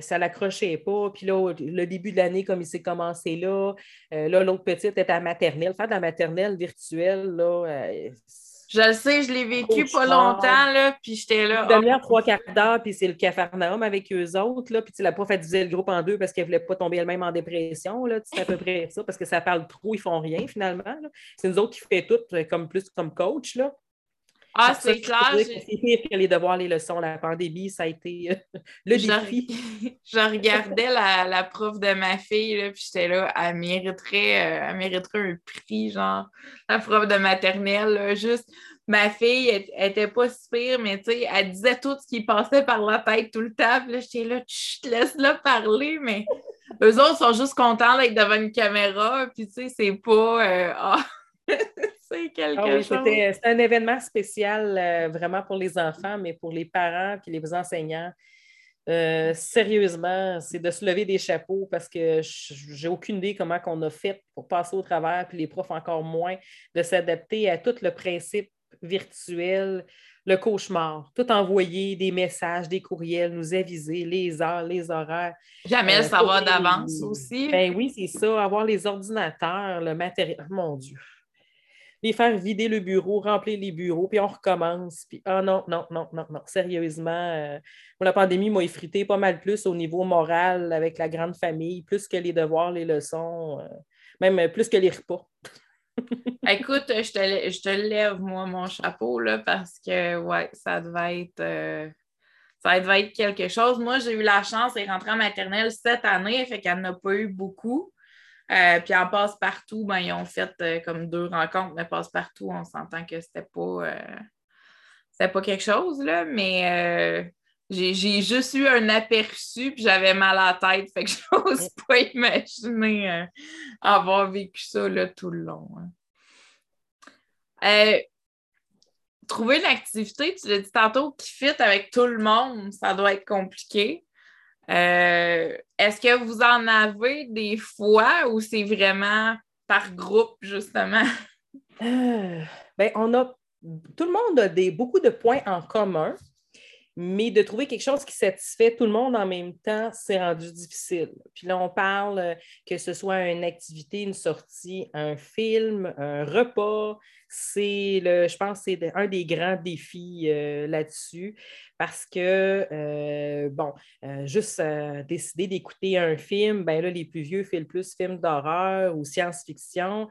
ça l'accrochait pas. Puis là, le début de l'année, comme il s'est commencé là, euh, là, l'autre petite était à maternelle. Faire de la maternelle virtuelle, là, euh, Je le sais, je l'ai vécu pas longtemps, là, puis j'étais là. Une demi-heure, trois quarts d'heure, puis c'est le cafarnaum avec eux autres, là, puis la prof a divisé le groupe en deux parce qu'elle voulait pas tomber elle-même en dépression, là, c'est à peu près ça, parce que ça parle trop, ils font rien, finalement. C'est nous autres qui fait tout, euh, comme plus comme coach, là. Ah, c'est clair. C'est pire que les devoirs, les leçons. La pandémie, ça a été euh, le défi. Je, regardais la, la, prof de ma fille, là, puis j'étais là, elle mériterait, euh, elle mériterait un prix, genre, la prof de maternelle, juste. Ma fille, elle, était pas si pire, mais tu sais, elle disait tout ce qui passait par la tête tout le temps. Puis là, j'étais là, te laisse-la parler, mais eux autres sont juste contents d'être devant une caméra. Puis tu sais, c'est pas. Euh, ah, c'est quelque ah chose. C'était un événement spécial euh, vraiment pour les enfants, mais pour les parents et les enseignants. Euh, sérieusement, c'est de se lever des chapeaux parce que j'ai aucune idée comment on a fait pour passer au travers, puis les profs encore moins, de s'adapter à tout le principe virtuel, le cauchemar, tout envoyer des messages, des courriels, nous aviser les heures, les horaires. Jamais le savoir d'avance aussi. Ben oui, c'est ça, avoir les ordinateurs, le matériel. Mon Dieu les faire vider le bureau, remplir les bureaux, puis on recommence. Puis, ah non, non, non, non, non, sérieusement, euh, la pandémie m'a effrité pas mal plus au niveau moral avec la grande famille, plus que les devoirs, les leçons, euh, même plus que les repas. Écoute, je te, lève, moi, mon chapeau, là, parce que, ouais, ça devait être... Euh, ça devait être quelque chose. Moi, j'ai eu la chance de rentrer en maternelle cette année, fait qu'elle n'a pas eu beaucoup. Euh, puis en passe-partout, ben, ils ont fait euh, comme deux rencontres, mais passe-partout, on s'entend que c'était pas, euh, pas quelque chose, là, mais j'ai juste eu un aperçu, puis j'avais mal à la tête, fait que je n'ose pas imaginer avoir vécu ça là, tout le long. Hein. trouver une activité, tu l'as dit tantôt, qui fit avec tout le monde, ça doit être compliqué. Euh, est-ce que vous en avez des fois ou c'est vraiment par groupe, justement? Euh, ben, on a tout le monde a des, beaucoup de points en commun, mais de trouver quelque chose qui satisfait tout le monde en même temps, c'est rendu difficile. Puis là, on parle euh, que ce soit une activité, une sortie, un film, un repas. C'est le, je pense, c'est un des grands défis euh, là-dessus parce que, euh, bon, juste décider d'écouter un film, ben là, les plus vieux font le plus film d'horreur ou science-fiction.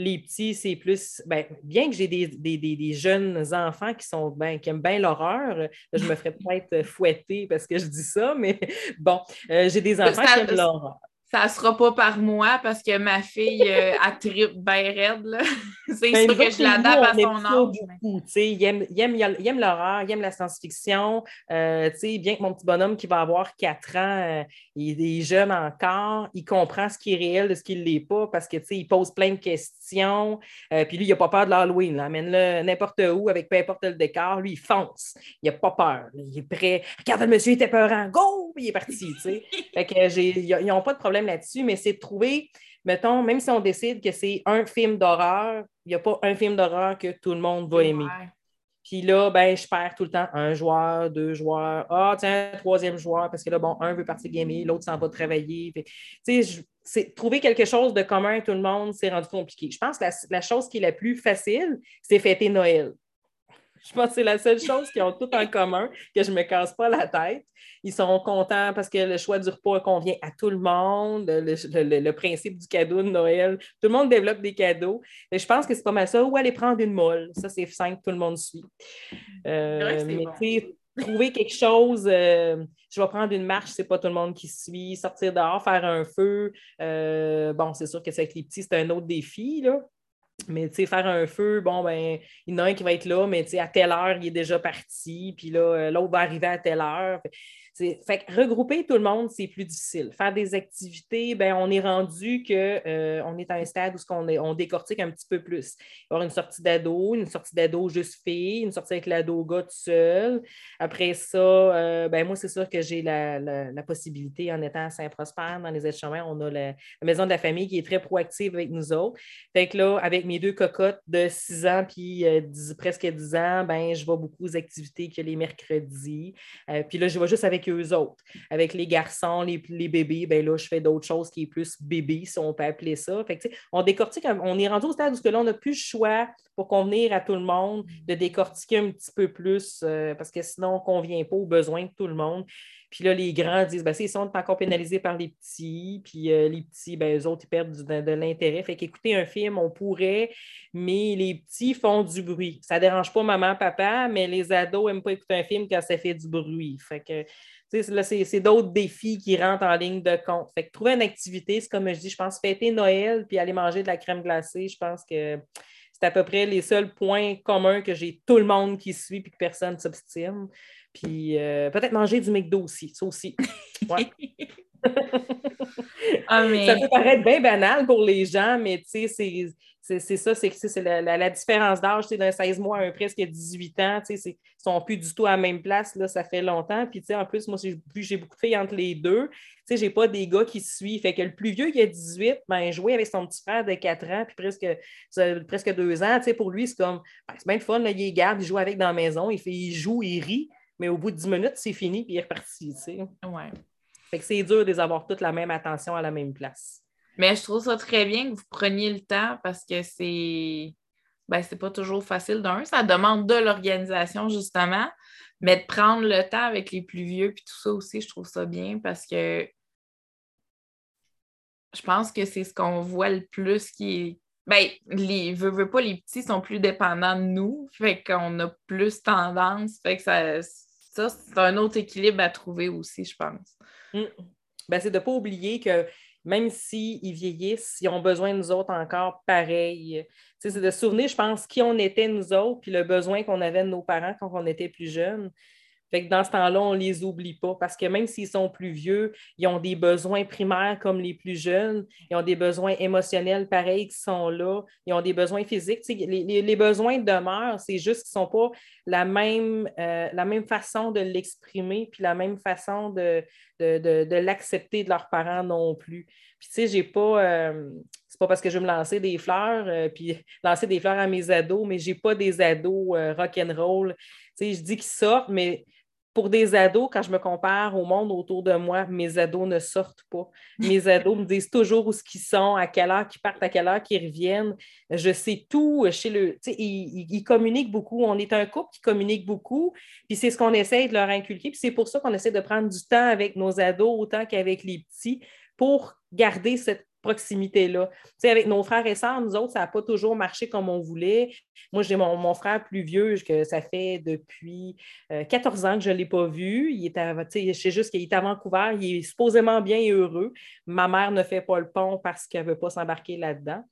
Les petits, c'est plus. Ben, bien que j'ai des, jeunes enfants qui, sont ben, qui aiment bien l'horreur, je me ferais peut-être fouetter parce que je dis ça, mais bon, euh, j'ai des enfants qui aiment l'horreur ça sera pas par moi parce que ma fille euh, a trip bien raide. C'est ben, sûr que je l'adapte à son âge. Il aime, il aime, l'horreur, il aime la science-fiction. Euh, bien que mon petit bonhomme qui va avoir 4 ans, euh, il est jeune encore, il comprend ce qui est réel de ce qui ne l'est pas parce que il pose plein de questions. Euh, puis lui, il n'a pas peur de l'Halloween. Amène-le n'importe où avec peu importe le décor. Lui, il fonce. Il n'a pas peur. Il est prêt. Regarde, le monsieur était peurant. Go! il est parti. fait que ils n'ont pas de problème là-dessus, mais c'est de trouver, mettons, même si on décide que c'est un film d'horreur, il n'y a pas un film d'horreur que tout le monde va aimer. Puis là, ben, je perds tout le temps un joueur, deux joueurs. Ah, tiens, troisième joueur, parce que là, bon, un veut partir gamer, l'autre s'en va travailler. Tu sais, trouver quelque chose de commun à tout le monde, c'est rendu compliqué. Je pense que la, la chose qui est la plus facile, c'est fêter Noël. Je pense que c'est la seule chose qu'ils ont tout en commun, que je ne me casse pas la tête. Ils sont contents parce que le choix du repas convient à tout le monde, le, principe du cadeau de Noël. Tout le monde développe des cadeaux. Mais je pense que c'est pas mal ça. Ou aller prendre une molle. Ça, c'est simple, tout le monde suit. Euh, mais trouver quelque chose, euh, je vais prendre une marche, c'est pas tout le monde qui suit. Sortir dehors, faire un feu. Euh, bon, c'est sûr que c'est avec les petits, c'est un autre défi. Là. Mais tu sais, faire un feu, bon, ben, il y en a un qui va être là, mais tu sais, à telle heure, il est déjà parti, puis là, euh, l'autre va arriver à telle heure. Fait que regrouper tout le monde, c'est plus difficile. Faire des activités, ben, on est rendu qu'on euh, est à un stade où on, est, on décortique un petit peu plus. Il y avoir une sortie d'ado, une sortie d'ado juste fille, une sortie avec l'ado gars tout seul. Après ça, euh, ben, moi, c'est sûr que j'ai la, possibilité, en étant à Saint-Prosper, dans les aides-chemins, on a la, maison de la famille qui est très proactive avec nous autres. Fait que là, avec mes deux cocottes de 6 ans puis euh, presque 10 ans, ben, je vois beaucoup aux activités que les mercredis. puis là, je vois juste avec eux autres. Avec les garçons, les, bébés, ben là, je fais d'autres choses qui est plus bébé, si on peut appeler ça. On décortique, on est rendu au stade où là, on n'a plus le choix pour convenir à tout le monde de décortiquer un petit peu plus, euh, parce que sinon, on ne convient pas aux besoins de tout le monde. Puis là, les grands disent, ben, ils sont encore pénalisés par les petits, puis euh, les petits, ben, eux autres, ils perdent de, l'intérêt. Fait qu'écouter un film, on pourrait, mais les petits font du bruit. Ça ne dérange pas maman, papa, mais les ados n'aiment pas écouter un film quand ça fait du bruit. Fait que, là, c'est d'autres défis qui rentrent en ligne de compte. Fait que trouver une activité, c'est comme je dis, je pense fêter Noël puis aller manger de la crème glacée, je pense que c'est à peu près les seuls points communs que j'ai tout le monde qui suit puis que personne ne s'obstine. Puis euh, peut-être manger du McDo aussi, ça aussi. Ah, ça peut paraître bien banal pour les gens, mais tu sais, c'est ça, c'est la, différence d'âge, d'un 16 mois à un presque 18 ans, tu sais, ils sont plus du tout à la même place, là, ça fait longtemps. Puis, tu sais, en plus, moi, j'ai beaucoup de filles entre les deux. Tu sais, j'ai pas des gars qui suivent. Fait que le plus vieux qui a 18, ben, jouer avec son petit frère de 4 ans, puis presque, presque 2 ans, tu sais, pour lui, c'est comme, ben, c'est bien le fun, là, il garde, il joue avec dans la maison, il, fait, il joue, il rit mais au bout de 10 minutes, c'est fini, puis il est reparti, tu sais. Ouais. Fait que c'est dur de les avoir toutes la même attention à la même place. Mais je trouve ça très bien que vous preniez le temps parce que c'est ben, c'est pas toujours facile d'un. Ça demande de l'organisation, justement, mais de prendre le temps avec les plus vieux, puis tout ça aussi, je trouve ça bien parce que je pense que c'est ce qu'on voit le plus qui est. Ben, les veux, veux pas, les petits sont plus dépendants de nous, fait qu'on a plus tendance, fait que ça, ça, c'est un autre équilibre à trouver aussi, je pense. Mm. Ben, c'est de ne pas oublier que même s'ils vieillissent, ils ont besoin de nous autres encore pareil. C'est de souvenir, je pense, qui on était nous autres, puis le besoin qu'on avait de nos parents quand on était plus jeunes. Fait que dans ce temps-là, on ne les oublie pas parce que même s'ils sont plus vieux, ils ont des besoins primaires comme les plus jeunes, ils ont des besoins émotionnels pareils qui sont là, ils ont des besoins physiques. Les, besoins demeurent, c'est juste qu'ils ne sont pas la même, euh, la même façon de l'exprimer puis la même façon de, de, l'accepter de leurs parents non plus. Puis, tu sais, j'ai pas. Euh, c'est pas parce que je veux me lancer des fleurs, euh, puis lancer des fleurs à mes ados, mais j'ai pas des ados rock'n'roll. Tu sais, je dis qu'ils sortent, mais pour des ados, quand je me compare au monde autour de moi, mes ados ne sortent pas. Mes ados me disent toujours où ils sont, à quelle heure ils partent, à quelle heure ils reviennent. Je sais tout chez le. Ils, ils, communiquent beaucoup. On est un couple qui communique beaucoup. Puis c'est ce qu'on essaie de leur inculquer. Puis c'est pour ça qu'on essaie de prendre du temps avec nos ados autant qu'avec les petits pour garder cette proximité-là. Avec nos frères et sœurs, nous autres, ça n'a pas toujours marché comme on voulait. Moi, j'ai mon, frère plus vieux, que ça fait depuis 14 euh, ans que je ne l'ai pas vu. Il est à, je juste qu'il est à Vancouver, il est supposément bien heureux. Ma mère ne fait pas le pont parce qu'elle ne veut pas s'embarquer là-dedans.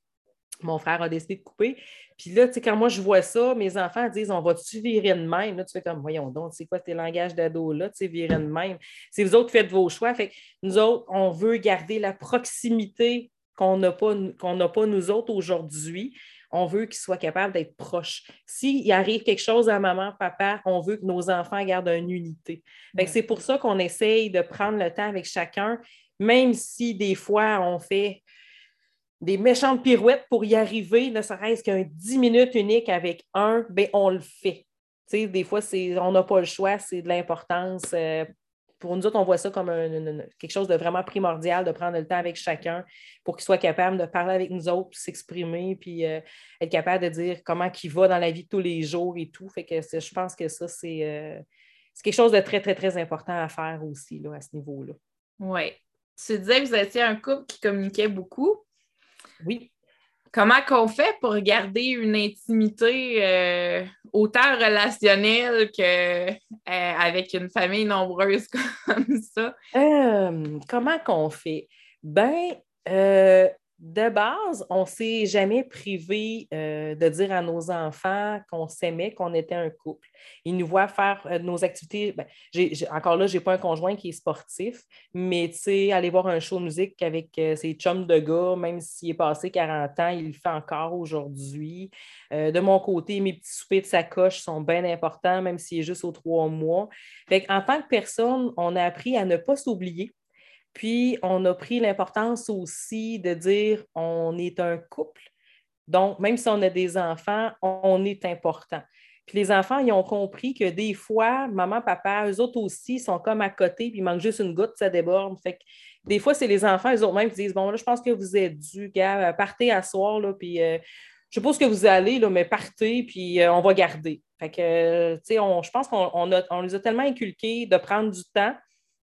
Mon frère a décidé de couper. Puis là, tu sais, quand moi je vois ça, mes enfants disent On va-tu virer de même? Là, tu fais comme Voyons donc, c'est quoi tes langages d'ado-là, tu sais, virer de même? C'est vous autres qui faites vos choix. Fait que nous autres, on veut garder la proximité qu'on n'a pas, qu'on pas nous autres aujourd'hui. On veut qu'ils soient capables d'être proches. S'il arrive quelque chose à maman, papa, on veut que nos enfants gardent une unité. C'est pour ça qu'on essaye de prendre le temps avec chacun, même si des fois on fait des méchantes pirouettes pour y arriver, ne serait-ce qu'un 10 minutes unique avec un, ben on le fait. des fois, on n'a pas le choix, c'est de l'importance. Euh, pour nous autres, on voit ça comme quelque chose de vraiment primordial, de prendre le temps avec chacun pour qu'il soit capable de parler avec nous autres, s'exprimer, puis euh, être capable de dire comment il va dans la vie de tous les jours et tout. Fait que je pense que ça, c'est euh, quelque chose de très, très, très important à faire aussi là, à ce niveau-là. Oui. Tu disais que vous étiez un couple qui communiquait beaucoup. Oui. Comment qu'on fait pour garder une intimité euh, autant relationnelle qu'avec euh, une famille nombreuse comme ça? Euh, comment qu'on fait? Ben, de base, on ne s'est jamais privé euh, de dire à nos enfants qu'on s'aimait, qu'on était un couple. Ils nous voient faire euh, nos activités. Ben, encore là, je n'ai pas un conjoint qui est sportif, mais aller voir un show de musique avec euh, ses chums de gars, même s'il est passé 40 ans, il le fait encore aujourd'hui. de mon côté, mes petits soupers de sacoche sont bien importants, même s'il est juste aux trois mois. en tant que personne, on a appris à ne pas s'oublier puis, on a pris l'importance aussi de dire on est un couple. Donc, même si on a des enfants, on est important. Puis les enfants, ils ont compris que des fois, maman, papa, eux autres aussi sont comme à côté, puis il manque juste une goutte, ça déborde. Fait que des fois, c'est les enfants, eux autres même, qui disent Bon, là, je pense que vous êtes dû, gars, partez à soir, là, puis euh, je ce que vous allez, là, mais partez, puis euh, on va garder. Fait que, tu sais, je pense qu'on on les a tellement inculqués de prendre du temps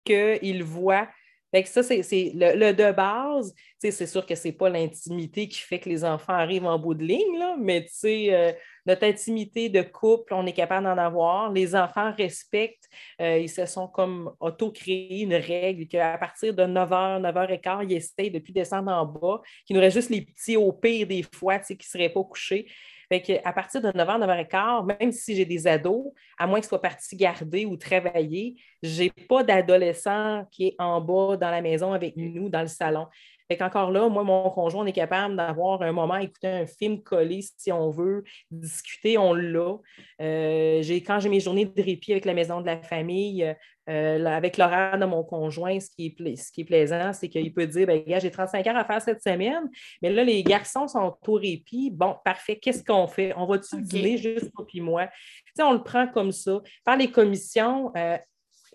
qu'ils voient fait que ça, c'est le, de base. C'est sûr que ce n'est pas l'intimité qui fait que les enfants arrivent en bout de ligne, là, mais euh, notre intimité de couple, on est capable d'en avoir. Les enfants respectent. Euh, ils se sont comme auto-créés une règle qu'à partir de 9h, 9h15, ils essayent de descendre en bas, qu'il nous reste juste les petits au pire des fois qui ne seraient pas couchés. Fait à partir de 9h, 9h15, même si j'ai des ados, à moins qu'ils soient partis garder ou travailler, je n'ai pas d'adolescent qui est en bas dans la maison avec nous, dans le salon. Fait qu'encore là, moi, mon conjoint, on est capable d'avoir un moment, écouter un film collé si on veut, discuter, on l'a. Euh, quand j'ai mes journées de répit avec la maison de la famille, euh, avec l'horaire de mon conjoint, ce qui est, ce qui est plaisant, c'est qu'il peut dire ben, j'ai 35 heures à faire cette semaine, mais là, les garçons sont au répit. Bon, parfait, qu'est-ce qu'on fait? On va-tu dîner juste pour puis moi? On le prend comme ça. Faire les commissions, euh,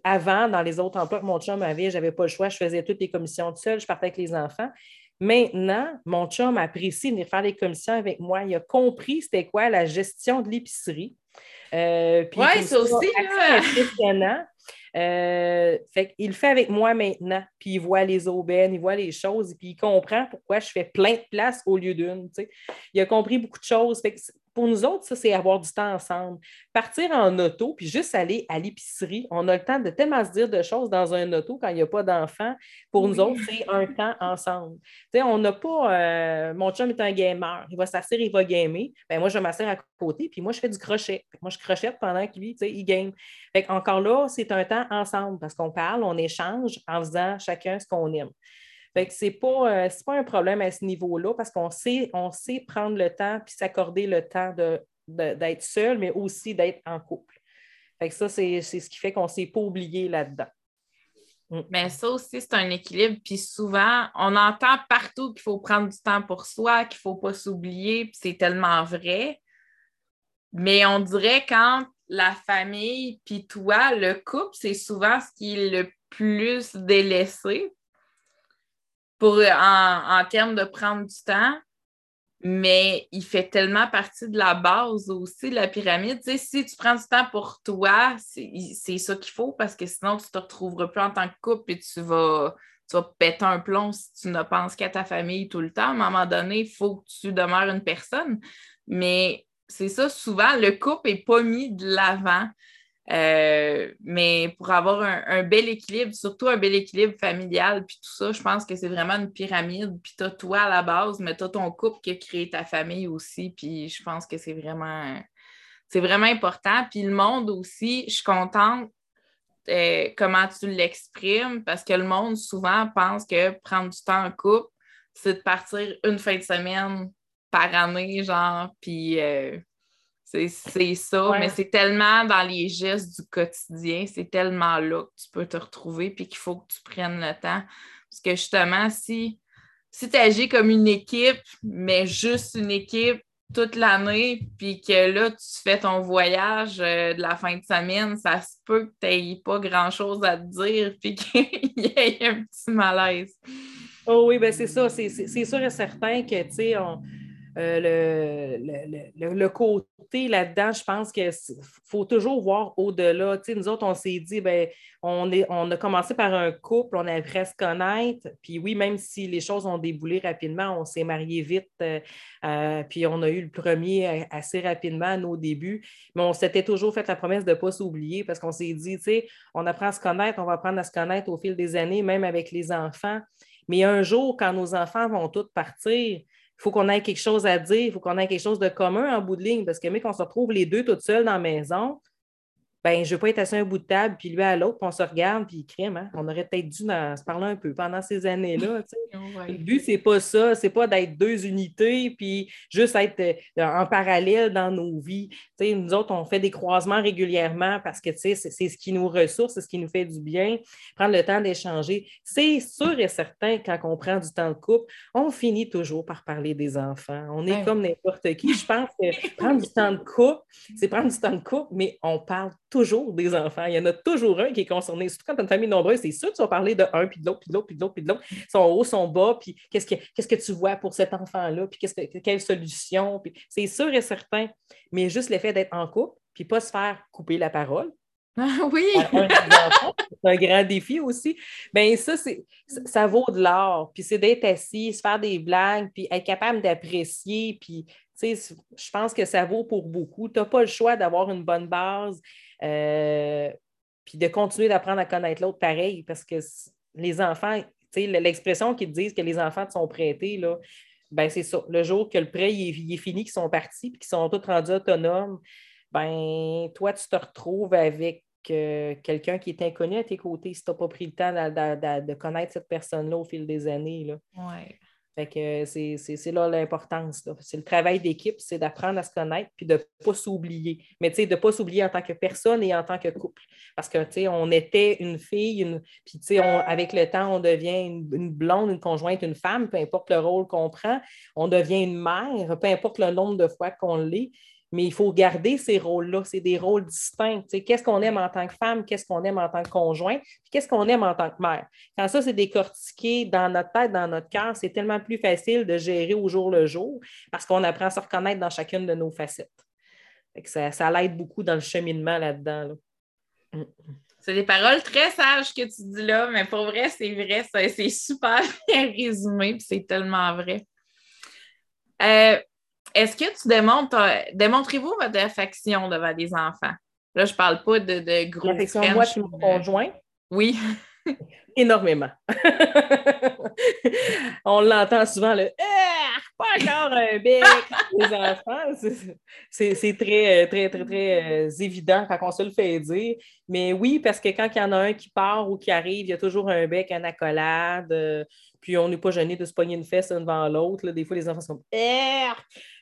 avant, dans les autres emplois que mon chum avait, je n'avais pas le choix, je faisais toutes les commissions toute seule, je partais avec les enfants. Maintenant, mon chum apprécie de venir faire les commissions avec moi. Il a compris c'était quoi la gestion de l'épicerie. Euh, oui, c'est aussi. Impressionnant. Euh, fait il le fait avec moi maintenant, puis il voit les aubaines, il voit les choses, puis il comprend pourquoi je fais plein de places au lieu d'une. Il a compris beaucoup de choses. Fait pour nous autres, ça, c'est avoir du temps ensemble. Partir en auto, puis juste aller à l'épicerie, on a le temps de tellement se dire de choses dans un auto quand il n'y a pas d'enfants. Pour nous autres, c'est un temps ensemble. on n'a pas. Euh, mon chum est un gamer. Il va s'asseoir, il va gamer. Ben, moi, je m'assire à côté, puis moi, je fais du crochet. Moi, je crochette pendant qu'il il game. encore là, c'est un temps ensemble parce qu'on parle, on échange en faisant chacun ce qu'on aime. Fait que ce n'est pas, euh, pas un problème à ce niveau-là parce qu'on sait, on sait prendre le temps puis s'accorder le temps d'être seul, mais aussi d'être en couple. Fait que ça, c'est ce qui fait qu'on ne s'est pas oublié là-dedans. Mm. Mais ça aussi, c'est un équilibre. Puis souvent, on entend partout qu'il faut prendre du temps pour soi, qu'il ne faut pas s'oublier, puis c'est tellement vrai. Mais on dirait quand la famille, puis toi, le couple, c'est souvent ce qui est le plus délaissé pour, en, termes de prendre du temps, mais il fait tellement partie de la base aussi de la pyramide. Si tu prends du temps pour toi, c'est ça qu'il faut parce que sinon, tu ne te retrouveras plus en tant que couple et tu vas, tu vas péter un plomb si tu ne penses qu'à ta famille tout le temps. À un moment donné, il faut que tu demeures une personne. Mais c'est ça, souvent, le couple n'est pas mis de l'avant. Euh, mais pour avoir un, bel équilibre, surtout un bel équilibre familial, puis tout ça, je pense que c'est vraiment une pyramide. Puis tu as toi à la base, mais tu as ton couple qui a créé ta famille aussi. Puis je pense que c'est vraiment, c'est vraiment important. Puis le monde aussi, je suis contente euh, comment tu l'exprimes parce que le monde souvent pense que prendre du temps en couple, c'est de partir une fin de semaine par année, genre, puis. Euh, c'est ça, mais c'est tellement dans les gestes du quotidien, c'est tellement là que tu peux te retrouver puis qu'il faut que tu prennes le temps. Parce que justement, si, si tu agis comme une équipe, mais juste une équipe toute l'année, puis que là, tu fais ton voyage euh, de la fin de semaine, ça se peut que tu n'aies pas grand-chose à te dire, puis qu'il y ait un petit malaise. Oh oui, ben c'est ça. C'est sûr et certain que, tu sais, on euh, le, côté là-dedans, je pense qu'il faut toujours voir au-delà. nous autres, on s'est dit, ben, on, est, on a commencé par un couple, on a presque connaître. Puis oui, même si les choses ont déboulé rapidement, on s'est marié vite. Euh, euh, puis on a eu le premier assez rapidement à nos débuts. Mais on s'était toujours fait la promesse de ne pas s'oublier parce qu'on s'est dit, on apprend à se connaître, on va apprendre à se connaître au fil des années, même avec les enfants. Mais un jour, quand nos enfants vont tous partir, il faut qu'on ait quelque chose à dire, il faut qu'on ait quelque chose de commun en bout de ligne, parce que mais qu'on se retrouve les deux toutes seules dans la maison, ben, je ne veux pas être assis à un bout de table, puis lui à l'autre, puis on se regarde, puis il crime. Hein? On aurait peut-être dû se parler un peu pendant ces années-là. Le but, c'est pas ça. C'est pas d'être deux unités, puis juste être euh, en parallèle dans nos vies. nous autres, on fait des croisements régulièrement parce que c'est ce qui nous ressource, c'est ce qui nous fait du bien. Prendre le temps d'échanger. C'est sûr et certain, quand on prend du temps de couple, on finit toujours par parler des enfants. On est comme n'importe qui. Je pense que prendre du temps de couple, c'est prendre du temps de couple, mais on parle toujours des enfants. Il y en a toujours un qui est concerné. Surtout quand tu as une famille nombreuse, c'est sûr que tu vas parler de un, puis de l'autre, puis de l'autre, puis de l'autre, puis de l'autre. Son haut, son bas, puis qu'est-ce que, qu'est-ce que tu vois pour cet enfant-là, puis qu'est-ce que, quelle solution. Puis c'est sûr et certain. Mais juste l'effet d'être en couple, puis pas se faire couper la parole. Ah oui! c'est un grand défi aussi. Bien, ça, c'est, ça vaut de l'or. Puis c'est d'être assis, se faire des blagues, puis être capable d'apprécier. Puis, tu sais, je pense que ça vaut pour beaucoup. Tu n'as pas le choix d'avoir une bonne base, euh, puis de continuer d'apprendre à connaître l'autre pareil, parce que les enfants, l'expression qu'ils disent que les enfants te sont prêtés, là, ben c'est ça. Le jour que le prêt est, fini, qu'ils sont partis, puis qu'ils sont tous rendus autonomes, ben toi, tu te retrouves avec euh, quelqu'un qui est inconnu à tes côtés si tu n'as pas pris le temps de, connaître cette personne-là au fil des années. Là. Ouais. Fait que c'est là l'importance. C'est le travail d'équipe, c'est d'apprendre à se connaître puis de ne pas s'oublier. Mais de ne pas s'oublier en tant que personne et en tant que couple. Parce que on était une fille, puis avec le temps, on devient une, blonde, une conjointe, une femme, peu importe le rôle qu'on prend. On devient une mère, peu importe le nombre de fois qu'on l'est mais il faut garder ces rôles-là. C'est des rôles distincts. Qu'est-ce qu'on aime en tant que femme, qu'est-ce qu'on aime en tant que conjoint, puis qu'est-ce qu'on aime en tant que mère. Quand ça, c'est décortiqué dans notre tête, dans notre cœur, c'est tellement plus facile de gérer au jour le jour parce qu'on apprend à se reconnaître dans chacune de nos facettes. ça, ça l'aide beaucoup dans le cheminement là-dedans. C'est des paroles très sages que tu dis là, mais pour vrai, c'est vrai, c'est super bien résumé, puis c'est tellement vrai. Euh, est-ce que tu démontres, démontrez-vous votre affection devant des enfants? Là, je ne parle pas de, de gros L'affection, moi, je mon conjoint. Oui. Énormément. On l'entend souvent, le ah, pas encore un bec les enfants. C'est très, très, très, très euh, évident quand on se le fait dire. Mais oui, parce que quand il y en a un qui part ou qui arrive, il y a toujours un bec, un accolade. Euh, puis on n'est pas gêné de se pogner une fesse devant l'autre. Des fois, les enfants sont comme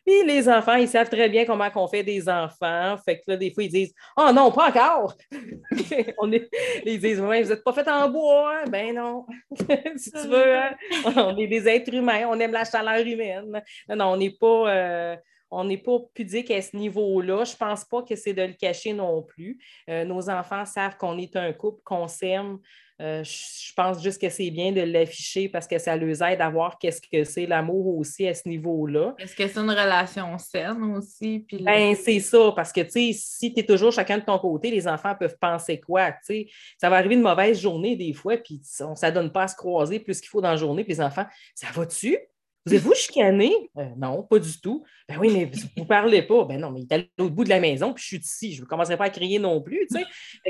puis les enfants, ils savent très bien comment on fait des enfants. Fait que là, des fois, ils disent Oh non, pas encore! on ils disent ouais, Vous n'êtes pas fait en bois? Ben non. si tu veux, hein. on est des êtres humains, on aime la chaleur humaine. Non, non, on n'est pas. Euh, on n'est pas pudique à ce niveau-là. Je ne pense pas que c'est de le cacher non plus. Euh, nos enfants savent qu'on est un couple, qu'on s'aime, euh, je pense juste que c'est bien de l'afficher parce que ça les aide à voir qu'est-ce que c'est l'amour aussi à ce niveau-là. Est-ce que c'est une relation saine aussi? Ben, c'est ça, parce que si tu es toujours chacun de ton côté, les enfants peuvent penser quoi? Ça va arriver une mauvaise journée des fois, puis on ne donne pas à se croiser plus qu'il faut dans la journée, puis les enfants, ça va-tu? Vous êtes-vous chicané? Euh, non, pas du tout. Ben oui, mais vous ne parlez pas. Ben non, mais il est à l'autre bout de la maison, puis je suis ici. Je ne commencerai pas à crier non plus.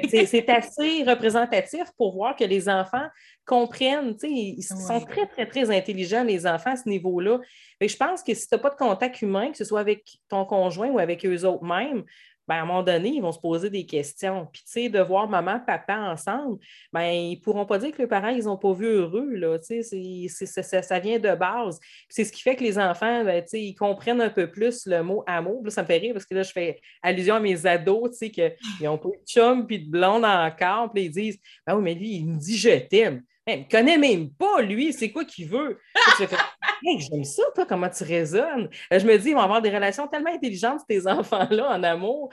C'est assez représentatif pour voir que les enfants comprennent. Ils sont très, très, très intelligents, les enfants, à ce niveau-là. Je pense que si tu n'as pas de contact humain, que ce soit avec ton conjoint ou avec eux autres mêmes, ben, à un moment donné, ils vont se poser des questions. Puis, tu sais, de voir maman, papa ensemble, ben, ils ne pourront pas dire que les parents, ils n'ont pas vu heureux, là. Tu sais, ça, vient de base. C'est ce qui fait que les enfants, ben, tu sais, ils comprennent un peu plus le mot amour. Ça me fait rire parce que là, je fais allusion à mes ados, tu sais, qu'ils ont pas de chum puis de blonde encore. Puis ils disent, ben oui, mais lui, il me dit je t'aime. Il ne connaît même pas, lui, c'est quoi qu'il veut? J'aime ça, toi, comment tu raisonnes. Euh, je me dis, ils vont avoir des relations tellement intelligentes, tes enfants-là, en amour.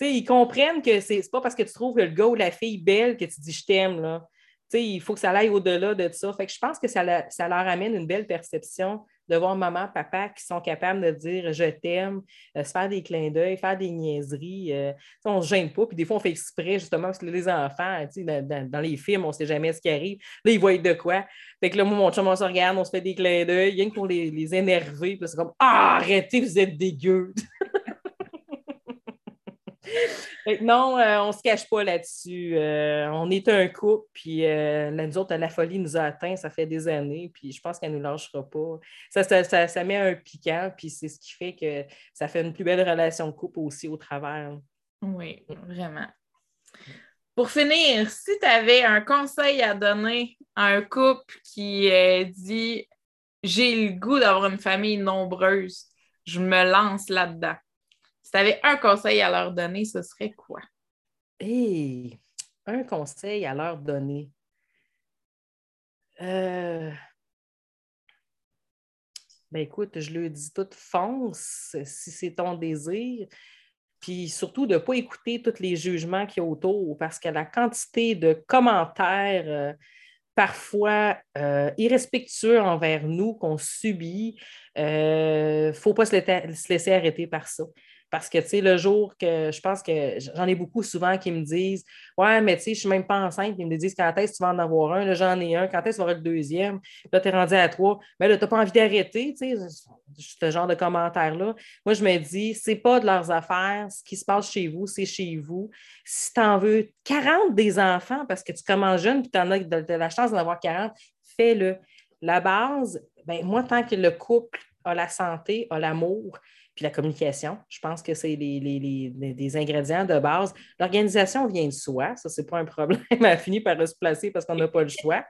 ils comprennent que c'est pas parce que tu trouves le gars ou la fille belle que tu dis je t'aime. Là. il faut que ça aille au-delà de ça. Fait que je pense que ça, ça leur amène une belle perception de voir maman, papa qui sont capables de dire je t'aime, euh, se faire des clins d'œil, faire des niaiseries. Euh, on ne se gêne pas. Puis des fois, on fait exprès justement parce que les enfants, dans, les films, on ne sait jamais ce qui arrive. Là, ils voient de quoi? Fait que là, mon chum, on se regarde, on se fait des clins d'œil, rien que pour les, les énerver. Puis c'est comme Ah, arrêtez, vous êtes dégueux. non, euh, on ne se cache pas là-dessus. Euh, on est un couple, puis euh, nous autres, la folie nous a atteint, ça fait des années, puis je pense qu'elle ne nous lâchera pas. Ça, ça, met un piquant, puis c'est ce qui fait que ça fait une plus belle relation de couple aussi au travers. Oui, vraiment. Pour finir, si tu avais un conseil à donner à un couple qui euh, dit j'ai le goût d'avoir une famille nombreuse, je me lance là-dedans. Si tu avais un conseil à leur donner, ce serait quoi? Hey, un conseil à leur donner. Euh... Ben écoute, je le dis toute fonce si c'est ton désir. Puis surtout de ne pas écouter tous les jugements qu'il y a autour parce que la quantité de commentaires euh, parfois euh, irrespectueux envers nous qu'on subit, il ne faut pas se laisser arrêter par ça. Parce que, tu sais, le jour que je pense que j'en ai beaucoup souvent qui me disent Ouais, mais tu sais, je suis même pas enceinte. Ils me disent Quand est-ce que tu vas en avoir un? Là, j'en ai un. Quand est-ce que tu vas avoir le deuxième? Là, tu es rendu à trois. Mais là, tu n'as pas envie d'arrêter, tu sais, ce genre de commentaires-là. Moi, je me dis C'est pas de leurs affaires. Ce qui se passe chez vous, c'est chez vous. Si tu en veux 40 des enfants parce que tu commences jeune et tu en as la chance d'en avoir 40, fais-le. La base, ben, moi, tant que le couple a la santé, a l'amour, la communication. Je pense que c'est les, ingrédients de base. L'organisation vient de soi, ça, c'est pas un problème. Elle finit par se placer parce qu'on n'a pas le choix.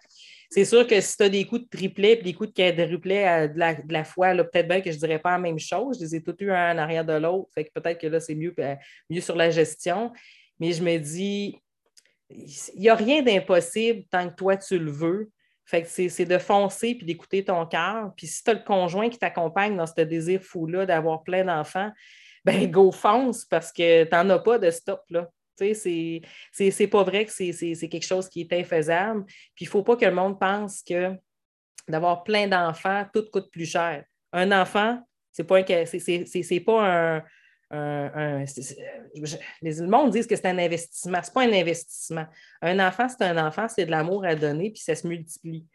C'est sûr que si tu as des coups de triplet et des coups de quadruplet de la, la fois, peut-être bien que je ne dirais pas la même chose. Je les ai tous eu un en arrière de l'autre. Fait que peut-être que là, c'est mieux, euh, mieux sur la gestion. Mais je me dis, il n'y a rien d'impossible tant que toi, tu le veux. Fait que c'est de foncer puis d'écouter ton cœur. Puis si tu as le conjoint qui t'accompagne dans ce désir fou-là d'avoir plein d'enfants, ben go fonce parce que tu n'en as pas de stop. là. C'est pas vrai que c'est quelque chose qui est infaisable. Puis il ne faut pas que le monde pense que d'avoir plein d'enfants, tout coûte plus cher. Un enfant, c'est pas, c'est pas un, un, le monde dit que c'est un investissement. Ce n'est pas un investissement. Un enfant, c'est un enfant, c'est de l'amour à donner, puis ça se multiplie.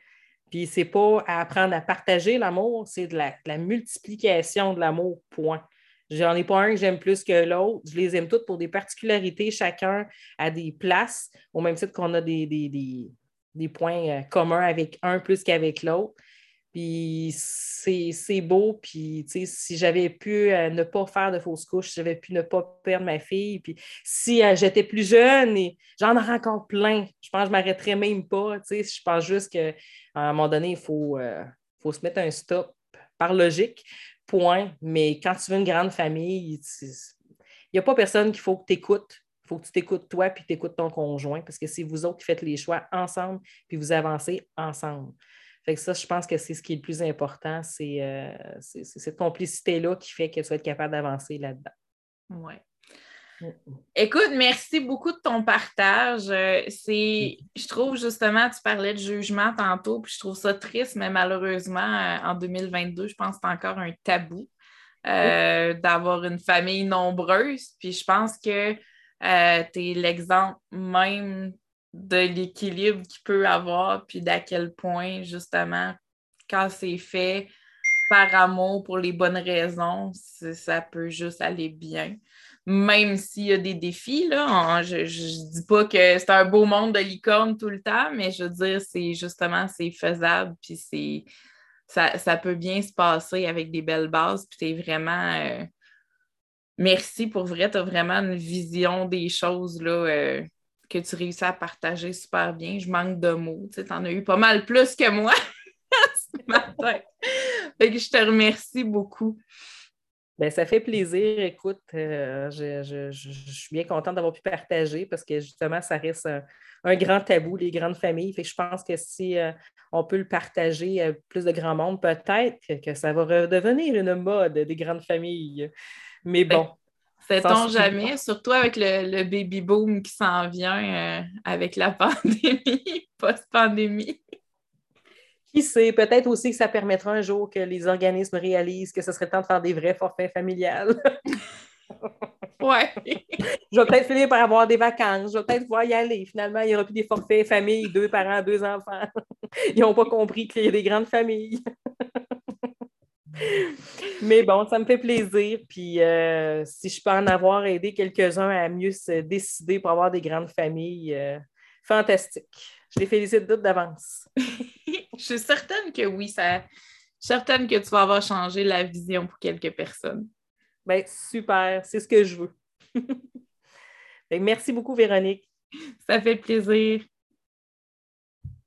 Puis c'est pas à apprendre à partager l'amour, c'est de la, multiplication de l'amour, point. J'en ai pas un que j'aime plus que l'autre. Je les aime toutes pour des particularités, chacun à des places, au même titre qu'on a des, des points euh, communs avec un plus qu'avec l'autre. Puis c'est beau. Puis, si j'avais pu euh, ne pas faire de fausses couches, si j'avais pu ne pas perdre ma fille, puis si euh, j'étais plus jeune, et j'en aurais encore plein. Je pense que je m'arrêterais même pas. Je pense juste qu'à un moment donné, il faut, euh, faut se mettre un stop par logique, point. Mais quand tu veux une grande famille, il n'y a pas personne qu'il faut que tu écoutes. Il faut que tu t'écoutes toi puis tu écoutes ton conjoint parce que c'est vous autres qui faites les choix ensemble puis vous avancez ensemble. Fait ça, je pense que c'est ce qui est le plus important, c'est euh, cette complicité-là qui fait que tu vas être capable d'avancer là-dedans. Oui. Mm. Écoute, merci beaucoup de ton partage. Euh, c'est, je trouve justement, tu parlais de jugement tantôt, puis je trouve ça triste, mais malheureusement, euh, en 2022, je pense que c'est encore un tabou d'avoir une famille nombreuse. Puis je pense que tu es l'exemple même de l'équilibre qu'il peut avoir, puis d'à quel point, justement, quand c'est fait par amour pour les bonnes raisons, ça peut juste aller bien. Même s'il y a des défis, là, je ne dis pas que c'est un beau monde de licorne tout le temps, mais je veux dire, c'est justement, c'est faisable, puis c'est ça, peut bien se passer avec des belles bases, puis tu es vraiment... Euh, merci pour vrai, tu as vraiment une vision des choses là, euh, que tu réussis à partager super bien. Je manque de mots. Tu en as eu pas mal plus que moi ce matin. je te remercie beaucoup. Bien, ça fait plaisir. Écoute, euh, je, suis bien contente d'avoir pu partager parce que justement, ça reste un, grand tabou, les grandes familles. Fait je pense que si euh, on peut le partager à plus de grand monde, peut-être que ça va redevenir une mode des grandes familles. Mais ben, bon. Sait-on jamais, surtout avec le, baby boom qui s'en vient euh, avec la pandémie, post-pandémie. Qui sait, peut-être aussi que ça permettra un jour que les organismes réalisent que ce serait temps de faire des vrais forfaits familiales. ouais. je vais peut-être finir par avoir des vacances. Je vais peut-être pouvoir y aller. Finalement, il n'y aura plus des forfaits famille, deux parents, deux enfants. Ils n'ont pas compris qu'il y a des grandes familles. Mais bon, ça me fait plaisir. Puis euh, si je peux en avoir aidé quelques-uns à mieux se décider pour avoir des grandes familles, euh, fantastique. Je les félicite toutes d'avance. je suis certaine que oui, ça. certaine que tu vas avoir changé la vision pour quelques personnes. Bien, super, c'est ce que je veux. merci beaucoup, Véronique. Ça fait plaisir.